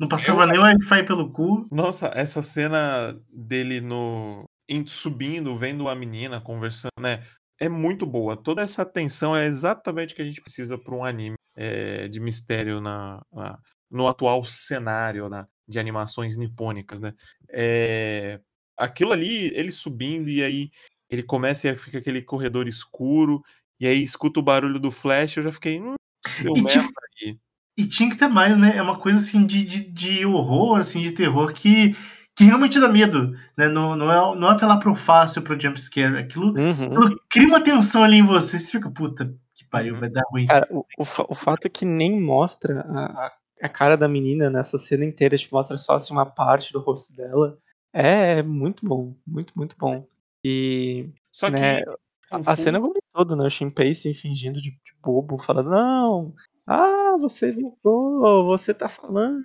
Não passava nem Wi-Fi pelo cu. Nossa, essa cena dele no subindo, vendo a menina conversando, né? É muito boa. Toda essa tensão é exatamente o que a gente precisa para um anime é, de mistério na, na- no atual cenário né, de animações nipônicas, né? É, aquilo ali, ele subindo e aí ele começa e fica aquele corredor escuro e aí escuta o barulho do flash, eu já fiquei, hum, deu E merda tipo, aí. E tinha que ter mais, né? É uma coisa assim de, de, de horror, assim, de terror que, que realmente dá medo, né? Não, não, é, não é apelar pro fácil, pro jumpscare. Aquilo, Uhum. aquilo cria uma tensão ali em você. Você fica, puta, que pariu, Uhum. vai dar ruim. Cara, o, o, o fato é que nem mostra a, a, a cara da menina nessa cena inteira, tipo, mostra só assim, uma parte do rosto dela. É muito bom, muito, muito bom. E Só que né, a, a confuso- cena como um todo, né? O Shinpei se fingindo de, de bobo, falando, não, ah, você voltou, você tá falando,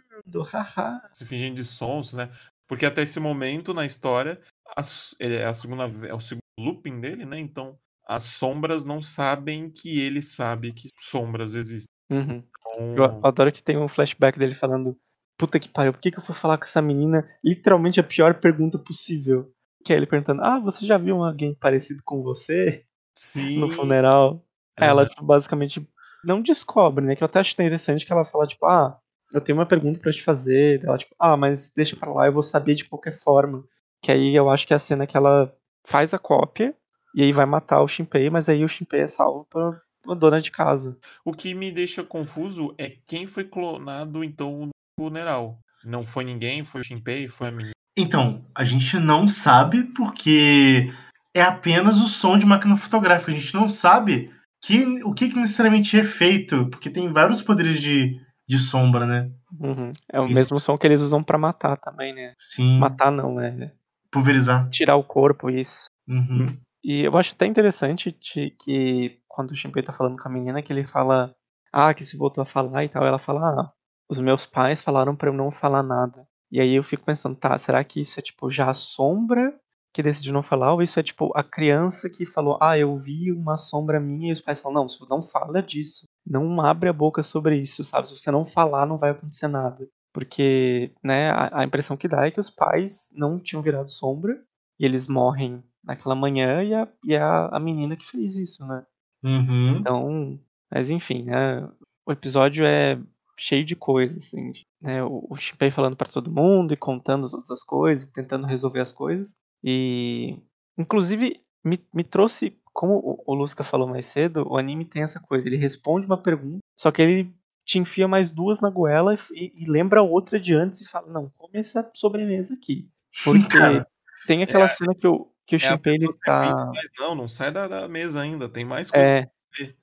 haha. se fingindo de sons, né? Porque até esse momento na história, as- ele é a segunda, é o segundo looping dele, né? Então as sombras não sabem que ele sabe que sombras existem. Uhum. Então, Eu adoro que tem um flashback dele falando puta que pariu, por que, que eu fui falar com essa menina? Literalmente a pior pergunta possível. Que é ele perguntando, ah, você já viu alguém parecido com você Sim. no funeral? Aí ela, tipo, basicamente não descobre, né? Que eu até acho interessante que ela fala, tipo, ah, eu tenho uma pergunta pra te fazer. Ela, tipo, ah, mas deixa pra lá, eu vou saber de qualquer forma. Que aí eu acho que é a cena que ela faz a cópia e aí vai matar o Shinpei, mas aí o Shinpei é salvo pela pela dona de casa. O que me deixa confuso é quem foi clonado, então, no funeral. Não foi ninguém, foi o Shinpei, foi a menina. Então, a gente não sabe porque é apenas o som de máquina fotográfica. A gente não sabe que, o que, que necessariamente é feito, porque tem vários poderes de, de sombra, né? Uhum. É o Isso. mesmo som que eles usam pra matar também, né? Sim, Matar não, né? pulverizar. Tirar o corpo, isso. Uhum. E eu acho até interessante de- que quando o Shinpei tá falando com a menina, que ele fala, ah, que se voltou a falar e tal, ela fala, ah, os meus pais falaram pra eu não falar nada. E aí eu fico pensando, tá, será que isso é tipo já a sombra que decidiu não falar, ou isso é tipo a criança que falou, ah, eu vi uma sombra minha e os pais falam, não, você não fala disso, não abre a boca sobre isso, sabe? Se você não falar, não vai acontecer nada. Porque, né, a, a impressão que dá é que os pais não tinham virado sombra e eles morrem naquela manhã e, a, e é a, a menina que fez isso, né? Uhum. Então, mas enfim, né? O episódio é cheio de coisas, assim, né? O, o Shinpei falando pra todo mundo e contando todas as coisas, tentando resolver as coisas. E, inclusive, me, me trouxe, como o, Lusca falou mais cedo, o anime tem essa coisa, ele responde uma pergunta, só que ele te enfia mais duas na goela e, e lembra outra de antes e fala, não, come essa sobremesa aqui. Porque Cara, tem aquela cena que o, que o É a Shinpei, ele tá... Mas não, não sai da, da mesa ainda, tem mais coisa. É,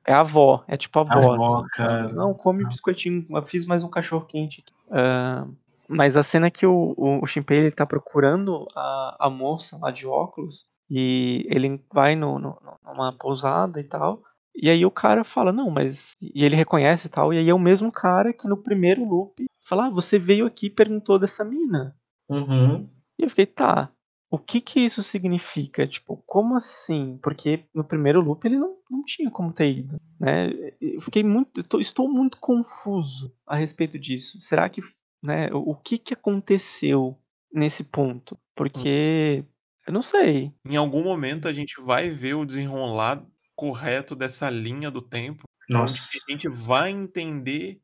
é a avó, é tipo a avó. avó, assim, cara. Não, come biscoitinho, eu fiz mais um cachorro quente. Ah, mas a cena que o, o, o Shinpei ele tá procurando a, a moça lá de óculos e ele vai no, no- numa pousada e tal. E aí o cara fala, não, mas. E ele reconhece e tal. E aí é o mesmo cara que no primeiro loop fala, ah, você veio aqui e perguntou dessa mina. Uhum. E eu fiquei, tá, o que que isso significa? Tipo, como assim? Porque no primeiro loop ele não, não tinha como ter ido, né? Eu fiquei muito, eu tô- estou muito confuso a respeito disso. Será que, né, o o que que aconteceu nesse ponto? Porque eu não sei. Em algum momento a gente vai ver o desenrolar correto dessa linha do tempo. Nossa. A gente vai entender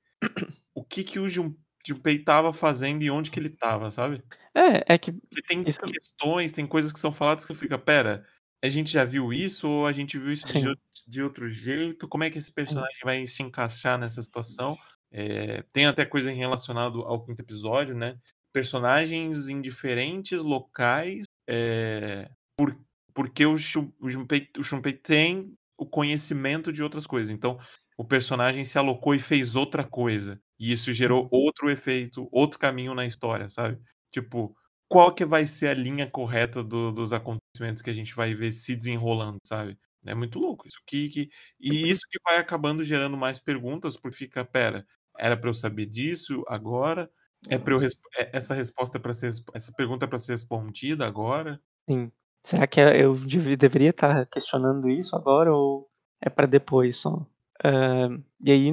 o que, que o Jun- Junpei tava fazendo e onde que ele tava, sabe? É, é que Porque tem Isso- questões, tem coisas que são faladas que fica, pera, a gente já viu isso ou a gente viu isso de, de outro jeito? Como é que esse personagem vai se encaixar nessa situação? É, tem até coisa relacionada ao quinto episódio, né? Personagens em diferentes locais, é, por, porque o, Junpei, o tem o conhecimento de outras coisas. Então, o personagem se alocou e fez outra coisa. E isso gerou outro efeito, outro caminho na história, sabe? Tipo, qual que vai ser a linha correta do- dos acontecimentos que a gente vai ver se desenrolando, sabe? É muito louco isso que, que- e isso que vai acabando gerando mais perguntas, porque fica, pera, era pra eu saber disso agora? É para eu resp- é- essa resposta é para ser essa pergunta é para ser respondida agora? Sim. Será que eu dev- deveria estar questionando isso agora ou é pra depois só? Ah, e aí,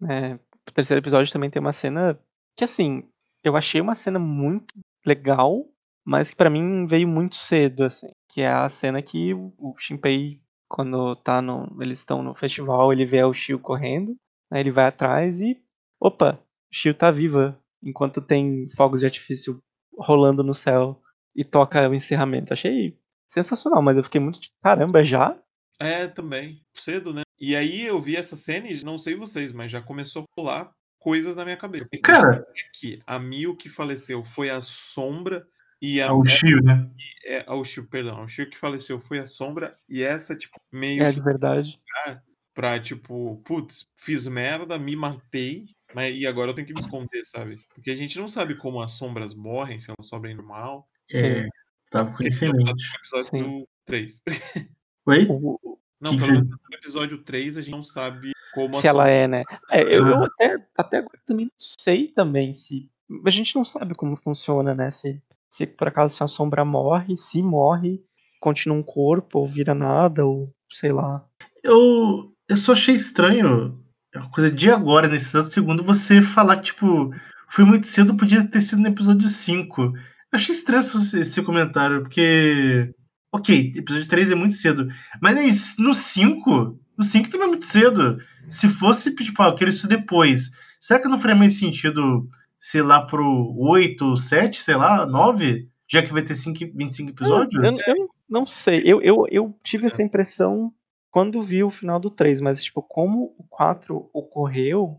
né, o terceiro episódio também tem uma cena que, assim, eu achei uma cena muito legal, mas que pra mim veio muito cedo, assim. Que é a cena que o Shinpei, quando tá no. Eles estão no festival, ele vê o Shio correndo, aí ele vai atrás e. Opa, o Shio tá viva. Enquanto tem fogos de artifício rolando no céu e toca o encerramento. Achei sensacional, mas eu fiquei muito tipo, caramba, já? É, também. Cedo, né? E aí eu vi essa cena e não sei vocês, mas já começou a pular coisas na minha cabeça. Cara- que a Mil que faleceu foi a sombra e a. É o Shio, né? É, a- o Shio, perdão, o Shio que faleceu foi a sombra e essa, tipo, meio É que de verdade. pra, tipo, putz, fiz merda, me matei, mas e agora eu tenho que me esconder, sabe? Porque a gente não sabe como as sombras morrem, se elas sobem normal. É, tava com mente. episódio 3. Oi? Não, Que pelo menos no episódio 3 a gente não sabe como se a ela sombra- é, né? É, eu, eu Ah. até, até agora também não sei também se. A gente não sabe como funciona, né? Se, se por acaso se a sombra morre, se morre, continua um corpo, ou vira nada, ou sei lá. Eu, eu só achei estranho, é uma coisa de agora, nesse exato segundo, você falar que, tipo, foi muito cedo, podia ter sido no episódio 5. Eu achei estranho esse, comentário, porque. Ok, episódio 3 é muito cedo. Mas no 5, no 5 também é muito cedo. Se fosse, tipo, ah, eu quero isso depois. Será que não faria mais sentido, sei lá, pro 8, 7, sei lá, 9? Já que vai ter 5, 25 episódios? Eu, eu não sei. Eu, eu, eu tive essa impressão quando vi o final do 3, mas, tipo, como o 4 ocorreu,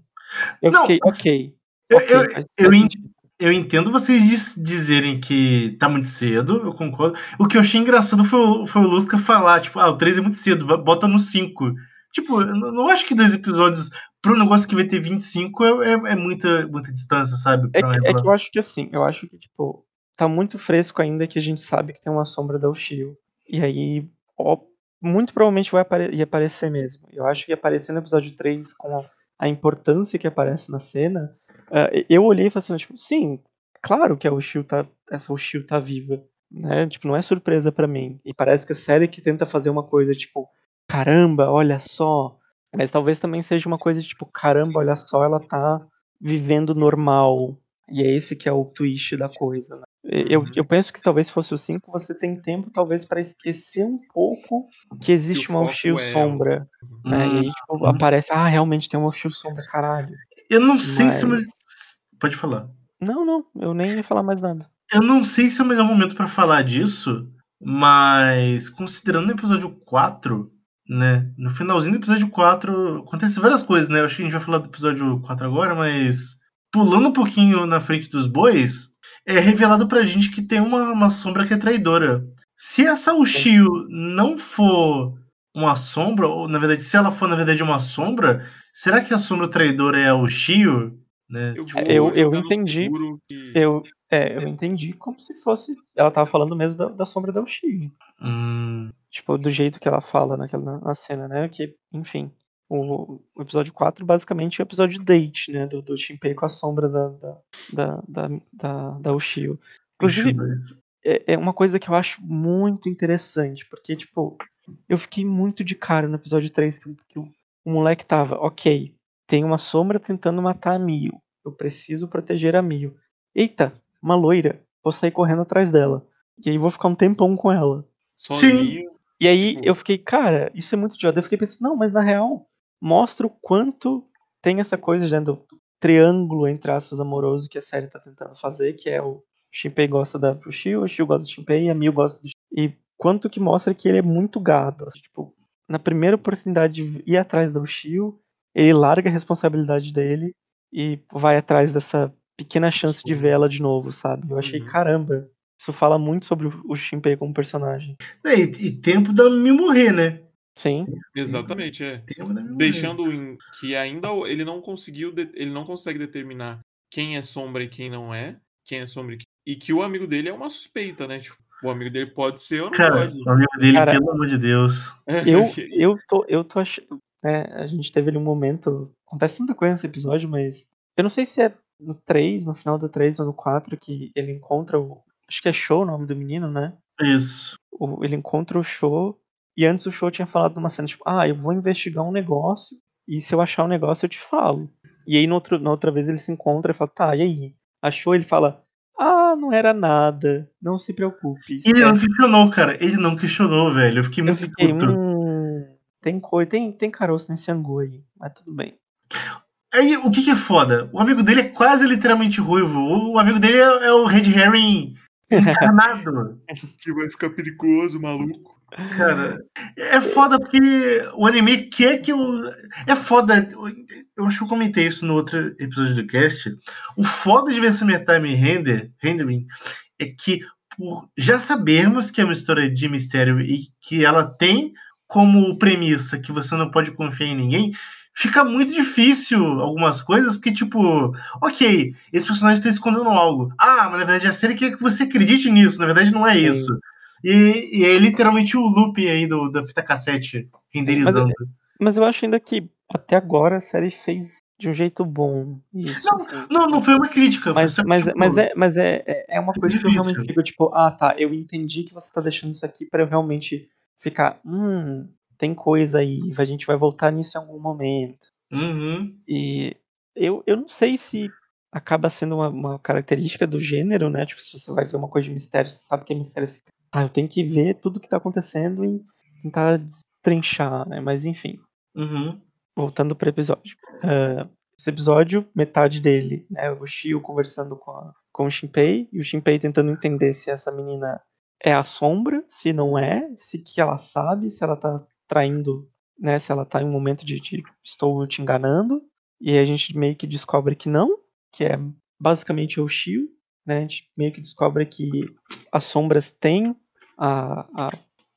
eu Não, fiquei, ok. Eu- ok, eu- eu faz en- sentido. Eu entendo vocês diz- dizerem que tá muito cedo, eu concordo. O que eu achei engraçado foi, o- foi o Lusca falar, tipo, ah, o 3 é muito cedo, bota no 5. Tipo, eu não acho que dois episódios pro negócio que vai ter 25 é, é, é muita, muita distância, sabe? É Pra- que, é que eu acho que assim, eu acho que, tipo, tá muito fresco ainda que a gente sabe que tem uma sombra da Ushio. E aí, ó, muito provavelmente vai apare ia aparecer mesmo. Eu acho que ia aparecer no episódio 3 com a, importância que aparece na cena. ah, eu olhei e falei assim, tipo, sim, claro que a Ushio tá, essa Ushio tá viva. Né? Tipo, não é surpresa pra mim. E parece que a série que tenta fazer uma coisa, tipo, caramba, olha só. Mas talvez também seja uma coisa tipo, caramba, olha só, ela tá vivendo normal. E é esse que é o twist da coisa. né? Eu, Uhum. eu penso que talvez fosse o 5, você tem tempo talvez pra esquecer um pouco que existe Que uma Ushio é sombra. Né? E aí, tipo, Uhum. aparece, ah, realmente tem uma Ushio sombra, caralho. Eu não sei se. é Mas- Pode falar. Não, não, eu nem ia falar mais nada. Eu não sei se é o melhor momento pra falar disso, mas considerando o episódio 4, né? No finalzinho do episódio 4, acontece várias coisas, né? Eu acho que a gente vai falar do episódio 4 agora, mas pulando um pouquinho na frente dos bois, é revelado pra gente que tem uma, uma sombra que é traidora. Se essa Ushio não for uma sombra, ou na verdade, se ela for na verdade uma sombra, será que a sombra traidora é a Ushio? Né? Eu, vou Eu- eu entendi. que- Eu, é, eu entendi como se fosse. Ela tava falando mesmo da, da sombra da Ushio. Hum, Tipo, do jeito que ela fala naquela, na cena, né? Que, enfim. O, o episódio 4 basicamente é o episódio date, né? Do, do Shinpei com a sombra da, da, da, da, da, da Ushio. Inclusive, é, é uma coisa que eu acho muito interessante, porque, tipo, eu fiquei muito de cara no episódio 3 que, o- que o, o moleque tava, ok, tem uma sombra tentando matar a Mio. Eu preciso proteger a Mio. Eita, uma loira. Vou sair correndo atrás dela. E aí vou ficar um tempão com ela. sozinho. E aí Tipo- eu fiquei, cara, isso é muito idiota. Eu fiquei pensando, não, mas na real, mostra o quanto tem essa coisa né, do triângulo, entre aspas, amoroso que a série tá tentando fazer, que é o Shinpei gosta da Shio, o Shio gosta do Shinpei, a Miu gosta do E quanto que mostra que ele é muito gado. assim, tipo, na primeira oportunidade de ir atrás do Shio, ele larga a responsabilidade dele e vai atrás dessa pequena chance de ver ela de novo, sabe? Eu achei, Uhum. caramba, isso fala muito sobre o- Shinpei como personagem. É, e, e tempo da me morrer, né? Sim. Exatamente, é. Deixando em que ainda ele não conseguiu, de- ele não consegue determinar quem é sombra e quem não é, quem é sombra e quem... E que o amigo dele é uma suspeita, né? Tipo, o amigo dele pode ser ou não Cara, pode. o amigo dele, Cara, pelo amor de Deus. Eu, eu tô, eu tô achando. Né, a gente teve ali um momento. Acontece muita coisa nesse episódio, mas. Eu não sei se é no 3, no final do 3 ou no 4, que ele encontra o. Acho que é show o nome do menino, né? Isso. O- ele encontra o show. E antes o show tinha falado numa cena, tipo, ah, eu vou investigar um negócio. E se eu achar um negócio, eu te falo. E aí no outro, na outra vez ele se encontra e fala, tá, e aí? Achou? Ele fala, ah, não era nada. Não se preocupe. E ele não esquece." questionou, cara. Ele não questionou, velho. Eu fiquei Eu muito fiquei, puto. hum, tem coisa, tem, tem caroço nesse angu aí, mas tudo bem. Aí, o que que é foda? O amigo dele é quase literalmente ruivo. O amigo dele é, é o Red Herring encarnado. que vai ficar perigoso, maluco. Cara, é foda porque o anime quer que eu. É foda. Eu acho que eu comentei isso no outro episódio do cast. O foda de essa metime render, rendering é que, por já sabermos que é uma história de mistério e que ela tem como premissa que você não pode confiar em ninguém, fica muito difícil algumas coisas, porque, tipo, ok, esse personagem está escondendo algo. Ah, mas na verdade a série quer que você acredite nisso, na verdade não é isso. E, e é literalmente o looping aí do, da fita cassete renderizando. Mas eu acho ainda que até agora a série fez de um jeito bom isso. Não, assim. Não, não foi uma crítica. Mas, mas, tipo, mas, é, mas é, é- é uma coisa que eu difícil. realmente fico tipo, ah tá, eu entendi que você tá deixando isso aqui pra eu realmente ficar, hum, tem coisa aí, a gente vai voltar nisso em algum momento. Uhum. E eu, eu não sei se acaba sendo uma, uma característica do gênero, né? Tipo, se você vai ver uma coisa de mistério, você sabe que é mistério. Fica, ah, eu tenho que ver tudo que tá acontecendo e tentar destrinchar, né? Mas enfim, Uhum. voltando pro episódio. Ah, esse episódio, metade dele, né? O Shio conversando com, a, com o Shinpei, e o Shinpei tentando entender se essa menina é a sombra, se não é, se que ela sabe, se ela tá traindo, né? Se ela tá em um momento de, de estou te enganando. E a gente meio que descobre que não, que é basicamente o Shio, né? A gente meio que descobre que as sombras têm a, a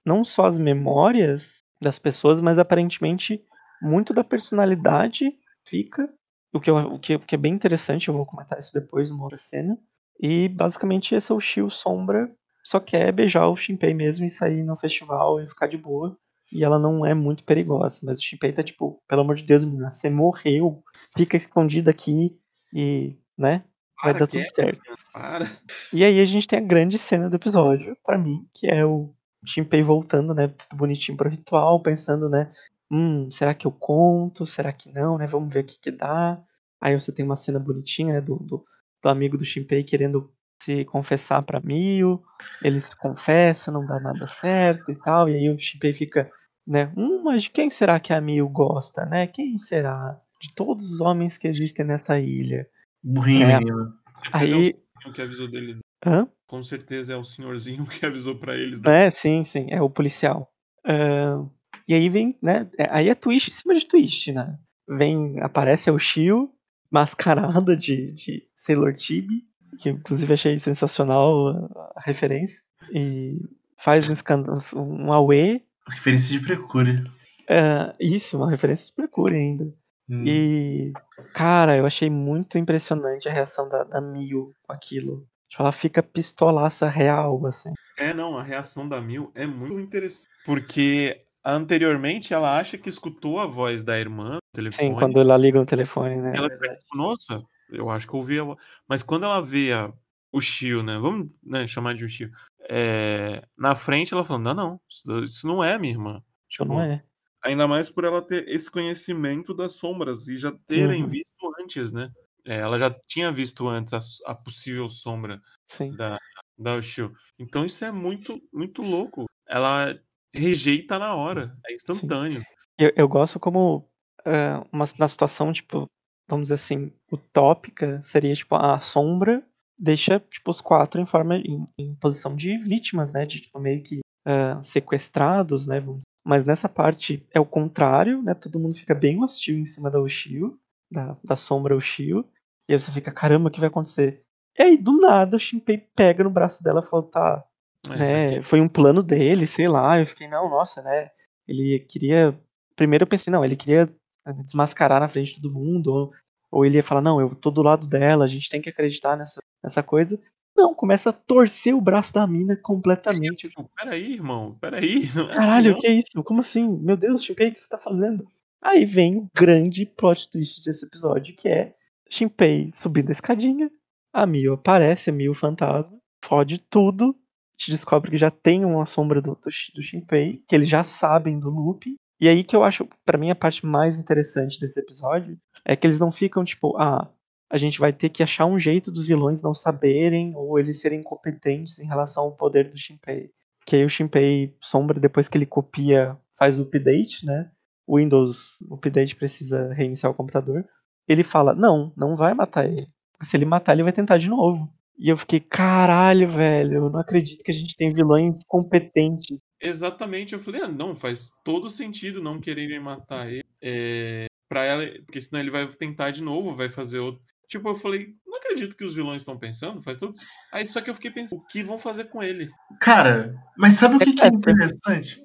não só as memórias das pessoas, mas aparentemente muito da personalidade fica, o que, o que, o que é bem interessante, eu vou comentar isso depois numa outra cena. E basicamente esse é o Shio Sombra, só quer beijar o Shinpei mesmo e sair no festival e ficar de boa. E ela não é muito perigosa, mas o Shinpei tá tipo, pelo amor de Deus, menina, você morreu, fica escondida aqui e, né, vai Para, dar tudo é, certo. Para. E aí a gente tem a grande cena do episódio, pra mim, que é o Shinpei voltando, né, tudo bonitinho pro ritual, pensando, né, hum, será que eu conto? Será que não, né? Vamos ver o que que dá. Aí você tem uma cena bonitinha, né, do, do, do amigo do Shinpei querendo se confessar pra Mio, ele se confessa, não dá nada certo e tal, e aí o Shinpei fica, né, hum, mas de quem será que a Mio gosta, né? Quem será? De todos os homens que existem nessa ilha. Burrinho, É. menino. Aí, é o senhorzinho que avisou deles. hã? Com certeza é o senhorzinho que avisou pra eles. Né? É, sim, sim, é o policial. Ahn, e aí vem, né? é- Aí é twist em cima de twist, né? Vem, aparece o Shio, mascarada de, de Sailor Chibi, que eu, inclusive achei sensacional a, referência. E faz um escândalo, um Aue. Referência de Precure. ah, isso, uma referência de Precure ainda. Hum. E, cara, eu achei muito impressionante a reação da, da Mio com aquilo. Tipo, ela fica pistolaça real, assim. É, não, a reação da Mil é muito interessante. Porque anteriormente ela acha que escutou a voz da irmã no telefone. Sim, quando ela liga no telefone, né? ela é verdade. tipo, nossa, eu acho que eu ouvi a voz. Mas quando ela vê a- o Shio, né? Vamos né, chamar de um Shio. é, na frente ela falou: não, não, isso, isso não é minha irmã. Isso Tipo, não é. Ainda mais por ela ter esse conhecimento das sombras e já terem Uhum. visto antes, né? É, ela já tinha visto antes a, a possível sombra Sim. da, da Ushio. Então isso é muito, muito louco. Ela rejeita na hora, é instantâneo. Eu, eu gosto como ah, uma, na situação, tipo, vamos dizer assim, utópica, seria tipo a sombra deixa tipo os quatro em forma em, em posição de vítimas, né? De tipo meio que ah, sequestrados, né? Vamos dizer. Mas nessa parte é o contrário, né? Todo mundo fica bem hostil em cima da Ushio, da, da sombra Ushio. E aí você fica, caramba, o que vai acontecer? E aí, do nada, o Shinpei pega no braço dela e fala, tá, isso né, foi um plano dele, sei lá. Eu fiquei, não, nossa, né? Ele queria. Primeiro eu pensei, não, ele queria eh, desmascarar na frente de todo mundo. Ou, ou ele ia falar, não, eu tô do lado dela, a gente tem que acreditar nessa, nessa coisa. Não, começa a torcer o braço da mina completamente. Tipo, peraí, irmão, peraí. Não é Caralho, o assim, que é isso? Como assim? Meu Deus, Shinpei, o que você tá fazendo? Aí vem o grande plot twist desse episódio, que é Shinpei subindo a escadinha, a Mio aparece, a Mio fantasma, fode tudo, te descobre que já tem uma sombra do, do, do Shinpei, que eles já sabem do loop. E aí que eu acho, pra mim, a parte mais interessante desse episódio é que eles não ficam tipo, ah, a gente vai ter que achar um jeito dos vilões não saberem ou eles serem incompetentes em relação ao poder do Shinpei. Que aí o Shinpei sombra, depois que ele copia, faz o update, né? O Windows Update precisa reiniciar o computador. Ele fala: Não, não vai matar ele. Se ele matar, ele vai tentar de novo. E eu fiquei: Caralho, velho, eu não acredito que a gente tem vilões competentes. Exatamente, eu falei, ah, não, faz todo sentido não quererem matar ele. É, pra ela, porque senão ele vai tentar de novo, vai fazer outro. Tipo, eu falei, não acredito que os vilões estão pensando, faz todo. Aí só que eu fiquei pensando, o que vão fazer com ele? Cara, mas sabe o que, que é É, é. interessante?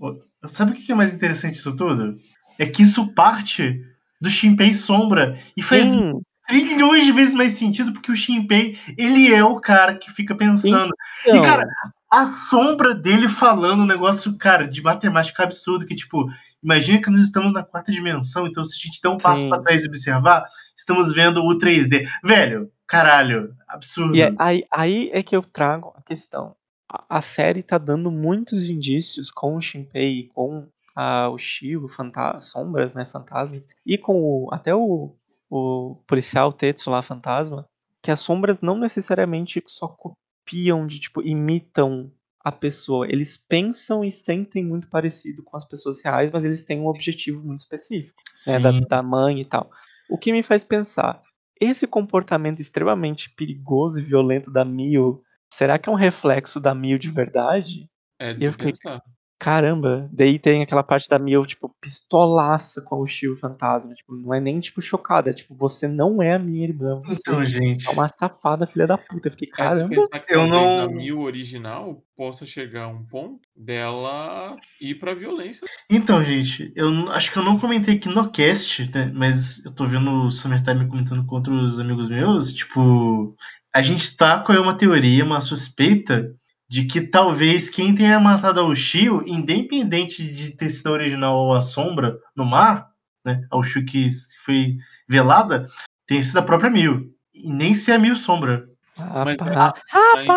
Sabe o que que é mais interessante disso tudo? É que isso parte do Shinpei Sombra e faz Sim, trilhões de vezes mais sentido porque o Shinpei, ele é o cara que fica pensando. E, então, cara, a sombra dele falando um negócio, cara, de matemática absurdo, que, tipo, imagina que nós estamos na quarta dimensão, então se a gente der um passo pra trás e observar, estamos vendo o 3D. Velho, caralho, absurdo. E é- aí, aí é que eu trago a questão. A, a série tá dando muitos indícios com o Shinpei, com a, o fanta sombras, né, fantasmas, e com o, até o, o policial Tetsu lá, fantasma, que as sombras não necessariamente só copiam de tipo imitam a pessoa. Eles pensam e sentem muito parecido com as pessoas reais, mas eles têm um objetivo muito específico, né, da, da mãe e tal. O que me faz pensar, esse comportamento extremamente perigoso e violento da Mio, será que é um reflexo da Mio de verdade? É Eu de fiquei- pensar. Caramba, daí tem aquela parte da Mio, tipo, pistolaça com o Shio fantasma. Tipo, não é nem, tipo, chocada. É tipo, você não é a minha irmã. Você Então, gente. é uma safada, filha da puta. Eu fiquei, É caramba. pensar que eu talvez não- a Mil original possa chegar a um ponto dela ir pra violência. Então, gente, eu acho que eu não comentei aqui no cast, né, mas eu tô vendo o Summertime comentando com outros amigos meus, tipo, a gente tá com uma teoria, uma suspeita de que talvez quem tenha matado a Ushio, independente de ter sido a original ou a sombra no mar, né, a Ushio que foi velada, tenha sido a própria Mil. E nem ser a Mil sombra. Mas é- Rapaz. Aí-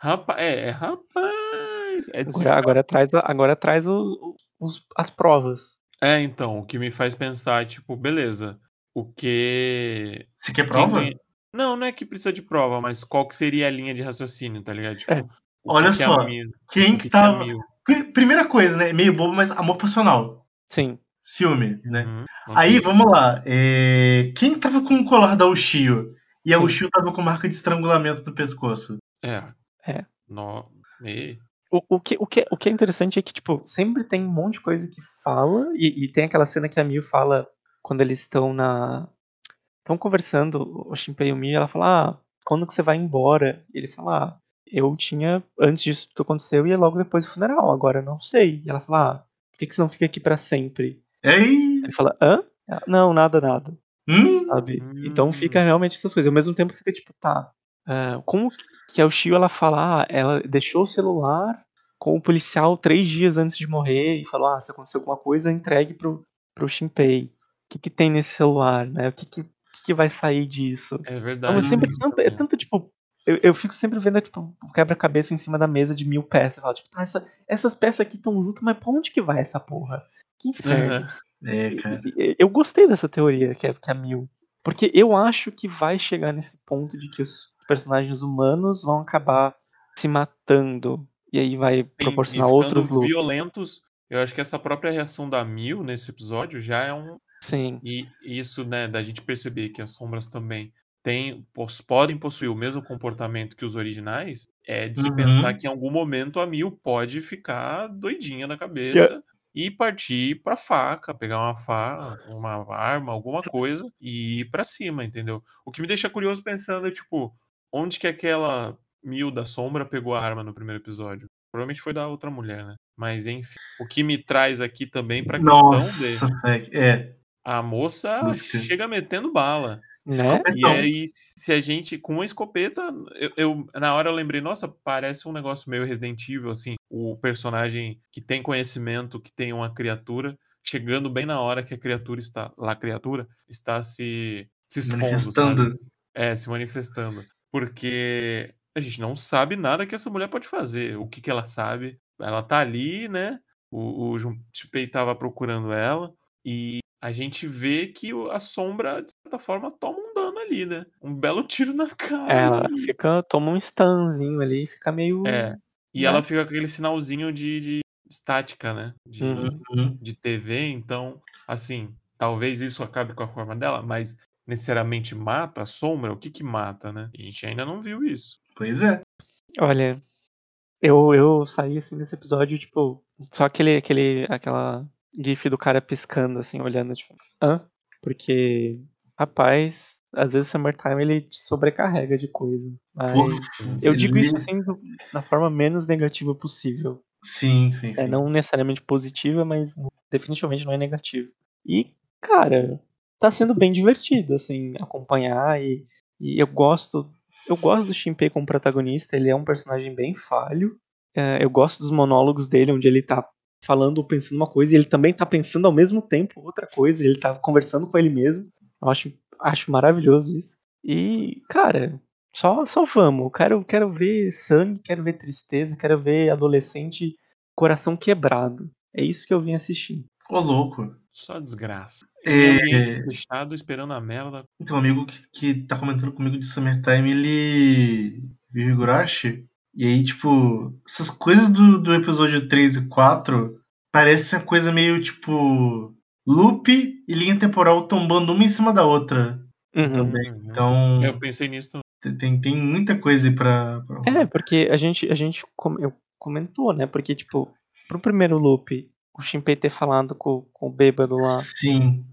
Rapaz, é, é rapaz. É, se Agora, agora traz, agora traz o- os- as provas. É, então, o que me faz pensar, tipo, beleza, o que. Você quer prova? tem- Não, não é que precisa de prova, mas qual que seria a linha de raciocínio, tá ligado? Tipo, É. Olha que que é só, Mil- Quem que que é tava. Mil? Pri- Primeira coisa, né? Meio bobo, mas amor passional. Sim. Ciúme, né? Uhum, Aí, ok. vamos lá. É, Quem tava com o colar da Ushio? E a Sim. Ushio tava com marca de estrangulamento no pescoço. É. É. No... E... O, o, que, o, que, o que é interessante é que, tipo, sempre tem um monte de coisa que fala, e, e tem aquela cena que a Miu fala quando eles estão na. Estão conversando, o Shinpei e o Miu, e ela fala, ah, quando que você vai embora? E ele fala, ah, eu tinha, antes disso tudo aconteceu, ia logo depois do funeral, agora eu não sei. E ela fala, ah, por que, que você não fica aqui pra sempre? Ei! Ele fala, hã? Ela, não, nada, nada. Hum? sabe? Hum. Então fica realmente essas coisas. Ao mesmo tempo fica tipo, tá. ah, como que a Ushio ela fala, ah, ela deixou o celular com o policial três dias antes de morrer e falou, ah, se acontecer alguma coisa, entregue pro, pro Shinpei. O que, que tem nesse celular, né? O que, que, o que que vai sair disso? É verdade. Então, é sempre né? tanto, é tanto tipo. Eu, eu fico sempre vendo tipo, o quebra-cabeça em cima da mesa de mil peças. Eu falo, tipo, tá, essa- essas peças aqui estão juntas, mas pra onde que vai essa porra? Que inferno. Aham. É, cara. E- Eu gostei dessa teoria que é, que é a Mil. Porque eu acho que vai chegar nesse ponto de que os personagens humanos vão acabar se matando. E aí vai Sim, proporcionar outros loops. violentos. Eu acho que essa própria reação da Mil nesse episódio já é um. Sim. E isso, né, da gente perceber que as sombras também pos- podem possuir o mesmo comportamento que os originais, é de se Uhum. pensar que em algum momento a Mil pode ficar doidinha na cabeça e partir pra faca, pegar uma faca, uma arma, alguma coisa e ir pra cima, entendeu? O que me deixa curioso pensando é, tipo, onde que aquela Mil da sombra pegou a arma no primeiro episódio? Provavelmente foi da outra mulher, né? Mas enfim, o que me traz aqui também pra questão Nossa, velho. É. a moça Puta. chega metendo bala. Né? Escopetão. E aí, se a gente, com uma escopeta, eu, eu- na hora eu lembrei, nossa, parece um negócio meio Resident Evil, assim, o personagem que tem conhecimento, que tem uma criatura, chegando bem na hora que a criatura está, lá a criatura, está se, se expondo, Manifestando. sabe? É, se manifestando. Porque a gente não sabe nada que essa mulher pode fazer. O que, que ela sabe? Ela tá ali, né? O, o Junpei tava procurando ela. E a gente vê que a sombra, de certa forma, toma um dano ali, né? Um belo tiro na cara. Ela fica, toma um stunzinho ali, fica meio. É. E né? ela fica com aquele sinalzinho de, de estática, né? De. Uhum. de TV. Então, assim, talvez isso acabe com a forma dela, mas necessariamente mata a sombra? O que que mata, né? A gente ainda não viu isso. Pois é. Olha, eu, eu saí assim nesse episódio, tipo, só aquele, aquele, aquela gif do cara piscando, assim, olhando, tipo, hã? Porque, rapaz, às vezes o Summertime ele te sobrecarrega de coisa. Mas Porra. eu digo Ele- isso assim da forma menos negativa possível. Sim, sim, sim. É, não necessariamente positiva, mas definitivamente não é negativa. E, cara, tá sendo bem divertido, assim, acompanhar e, e eu gosto. Eu gosto do Shinpei como protagonista, ele é um personagem bem falho. É, eu gosto dos monólogos dele, onde ele tá falando ou pensando uma coisa, e ele também tá pensando ao mesmo tempo outra coisa, ele tá conversando com ele mesmo. Eu acho, acho maravilhoso isso. E, cara, só, só vamos. Quero, quero ver sangue, quero ver tristeza, quero ver adolescente coração quebrado. É isso que eu vim assistir. Ô, louco. Só desgraça. É. Fechado esperando a merda. Então, um amigo que, que tá comentando comigo de Summertime, ele vive Higurashi. E aí, tipo, essas coisas do, do episódio 3 e 4 parecem uma coisa meio, tipo, loop e linha temporal tombando uma em cima da outra. Uhum. Também. Uhum. Então, Eu pensei nisso. tem, tem muita coisa aí pra. pra... É, porque a gente, a gente com- eu comentou, né? Porque, tipo, pro primeiro loop, o Shinpei ter falado com, com o bêbado lá, Sim.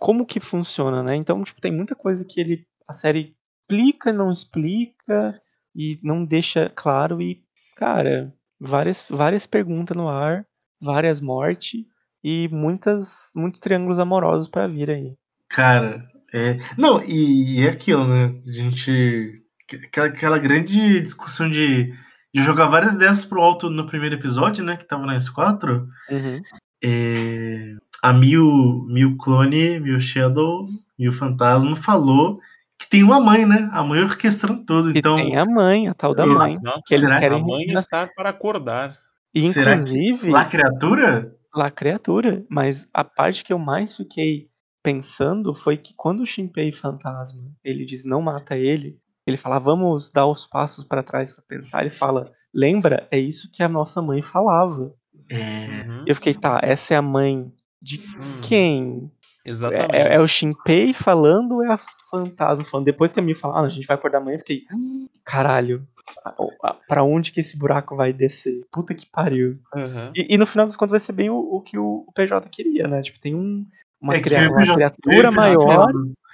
como que funciona, né? Então, tipo, tem muita coisa que ele a série explica, não explica e não deixa claro e, cara, várias várias perguntas no ar, várias mortes e muitas muitos triângulos amorosos pra vir aí. Cara, é. Não, e, e é aquilo, né? A gente. Aquela, aquela grande discussão de, de jogar várias dessas pro alto no primeiro episódio, né? Que tava na S4. Uhum. É, a Mil, Mil Clone, Mil Shadow, Mil Fantasma falou que tem uma mãe, né? A mãe orquestrando tudo. E Então, tem a mãe, a tal da mãe, Exato. que eles Será? querem A mãe está para acordar. e inclusive lá criatura? lá criatura, mas a parte que eu mais fiquei pensando foi que quando o Shinpei fantasma, ele diz não mata ele, ele fala vamos dar os passos pra trás pra pensar, ele fala, lembra, é isso que a nossa mãe falava. É, Uhum. Eu fiquei, tá, essa é a mãe de Hum, quem? Exatamente. É, é o Shinpei falando ou é a fantasma falando? Depois que a minha fala, ah, a gente vai acordar amanhã, eu fiquei, "Hum, caralho, a- a- pra onde que esse buraco vai descer? Puta que pariu. Aham. E, e no final das contas vai ser bem o, o que o, o PJ queria, né? Tipo, tem um, uma, é cria- uma criatura já- maior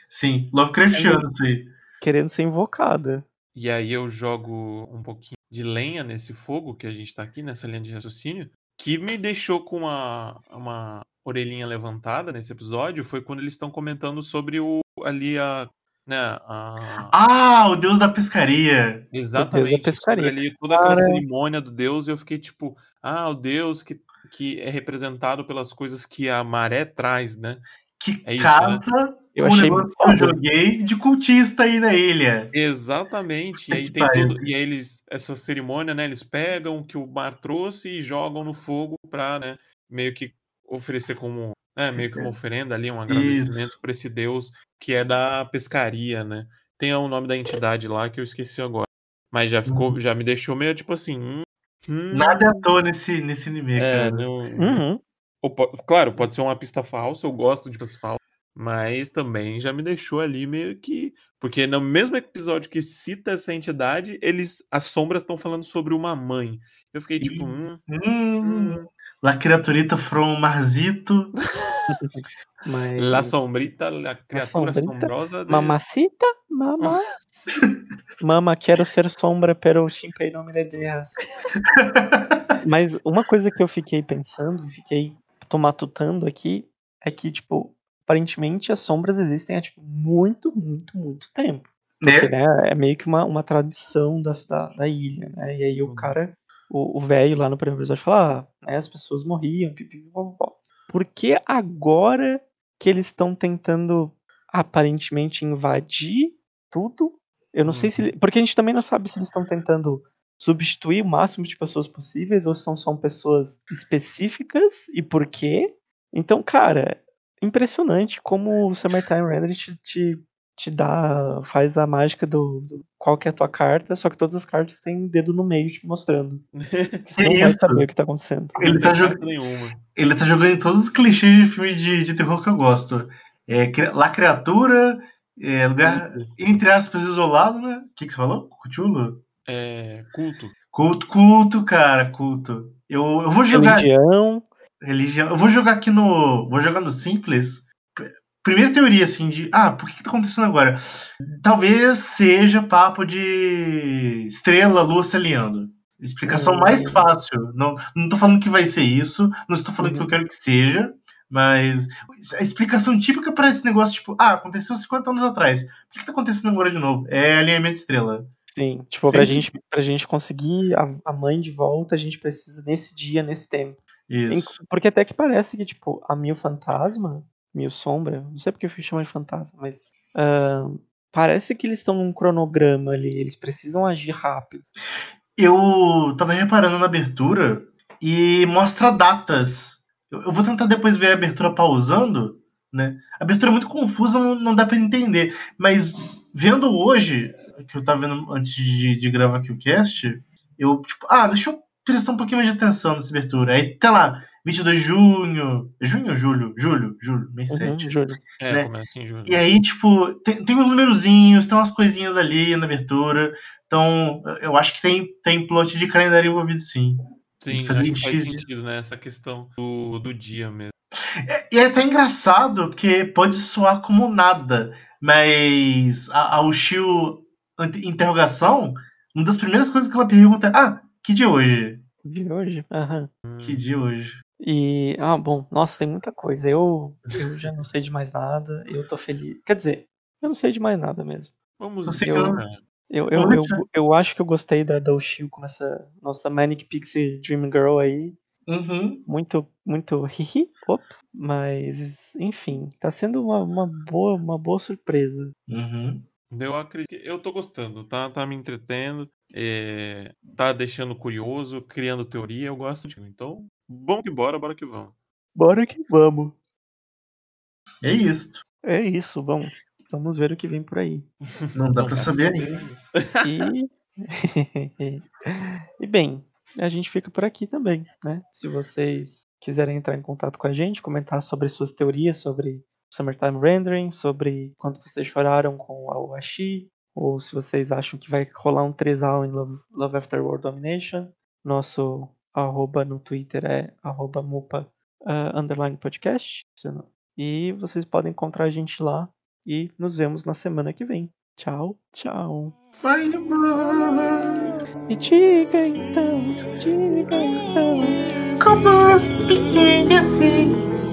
Sim, Lovecraftiano, isso aí. querendo ser invocada. E aí eu jogo um pouquinho de lenha nesse fogo que a gente tá aqui, nessa linha de raciocínio, que me deixou com uma, uma orelhinha levantada nesse episódio foi quando eles estão comentando sobre o ali a. Né, a Ah, o deus da pescaria. exatamente. sobre pescaria. ali toda aquela Cara. cerimônia do deus, e eu fiquei tipo, ah, o deus que, que é representado pelas coisas que a maré traz, né? Que É isso, casa Eu o achei negócio que eu joguei de cultista aí na ilha. Exatamente. E aí tem todo. E aí eles. Essa cerimônia, né? Eles pegam o que o mar trouxe e jogam no fogo pra, né? Meio que oferecer como. Né, meio que uma oferenda ali, um agradecimento pra esse deus que é da pescaria, né? Tem o nome da entidade lá que eu esqueci agora. Mas já ficou. Já me deixou meio tipo assim. hum, hum, Nada é à toa nesse, nesse anime, É, cara. não, Uhum. ou claro, pode ser uma pista falsa, eu gosto de pistas falsas, mas também já me deixou ali meio que. Porque no mesmo episódio que cita essa entidade, eles. As sombras estão falando sobre uma mãe. Eu fiquei tipo, hum, Hum, La criaturita from Marzito. Mas. La sombrita, la criatura sombrita, assombrosa. de- Mamacita? Mama. Mama, quero ser sombra, pero Shinpei não me dejas. Mas uma coisa que eu fiquei pensando, fiquei tô matutando aqui, é que, tipo, aparentemente as sombras existem há, tipo, muito, muito, muito tempo. Porque, né? né, é meio que uma, uma tradição da, da, da ilha, né? E aí o Uhum. cara, o velho lá no primeiro episódio fala, ah, né, as pessoas morriam, pipi. Por que agora que eles estão tentando aparentemente invadir tudo? Eu não sei se. Uhum. Porque a gente também não sabe se eles estão tentando substituir o máximo de pessoas possíveis ou se são, são pessoas específicas e por quê. Então, cara, impressionante como o Summertime Render te, te, te dá. faz a mágica do, do qual que é a tua carta, só que todas as cartas têm um dedo no meio te mostrando. Você não vai saber o que tá acontecendo. Ele tá, jogando, ele tá jogando em todos os clichês de filme de, de terror que eu gosto. É, La Criatura, é, lugar, entre aspas, isolado, né? O que, que você falou? Cutulo? É, culto. Culto, culto, cara, culto. Eu, eu vou jogar. Religião. Religião. Eu vou jogar aqui no. Vou jogar no Simples. Primeira teoria, assim, de. Ah, por que, que tá acontecendo agora? Talvez seja papo de estrela, lua se alinhando. Explicação Hum. mais fácil. Não, não tô falando que vai ser isso. Não estou falando Uhum. que eu quero que seja. Mas a explicação típica para esse negócio, tipo, ah, aconteceu 50 anos atrás. Por que, que tá acontecendo agora de novo? É alinhamento estrela. Sim, tipo, pra Sempre. gente, pra gente conseguir a, a mãe de volta, a gente precisa nesse dia, nesse tempo. Isso. Porque até que parece que, tipo, a Mil Fantasma, Mil Sombra, não sei porque eu fui chamar de fantasma, mas ah, parece que eles estão num cronograma ali, eles precisam agir rápido. Eu tava reparando na abertura e mostra datas. Eu, eu vou tentar depois ver a abertura pausando, né? A abertura é muito confusa, não, não dá pra entender. Mas vendo hoje, que eu tava vendo antes de, de gravar aqui o cast, eu, tipo, ah, deixa eu prestar um pouquinho mais de atenção nessa abertura. Aí tá lá, 22 de junho. Junho ou julho? Julho, julho, mês Uhum, 7. Júlio. É, né? começa em julho. E aí, tipo, tem, tem uns numerozinhos, tem umas coisinhas ali na abertura. Então, eu acho que tem, tem plot de calendário envolvido sim. Sim, acho que faz sentido, né? Essa questão do, do dia mesmo. É- E é até engraçado, porque pode soar como nada, mas a, a Ushio interrogação, uma das primeiras coisas que ela pergunta é: Ah, que dia é hoje? De hoje. Aham. Que dia é hoje? E, ah, bom, nossa, tem muita coisa. Eu, eu já não sei de mais nada. Eu tô feliz. Quer dizer, eu não sei de mais nada mesmo. Vamos eu-. Eu, eu, eu, eu acho que eu gostei da, da Ushio com essa nossa Manic Pixie Dream Girl aí. Uhum. Muito, muito hihi, ops. Mas, enfim, tá sendo uma, uma, boa, uma boa surpresa. Uhum. Eu acredito. Eu tô gostando, tá, tá me entretendo, é, tá deixando curioso, criando teoria, eu gosto disso. Então, bom que bora, bora que vamos. Bora que vamos. É isso. É isso, vamos. Vamos ver o que vem por aí. Não dá pra dá saber ainda. E. e bem, a gente fica por aqui também, né? Se vocês quiserem entrar em contato com a gente, comentar sobre suas teorias sobre Summertime Rendering, sobre quanto vocês choraram com a Washi, ou se vocês acham que vai rolar um tresal em Love, Love After World Domination, nosso arroba no Twitter é arroba mupa ah, underline podcast. E vocês podem encontrar a gente lá e nos vemos na semana que vem. Tchau, tchau. Vai. Me diga então, diga então. Como pequeno.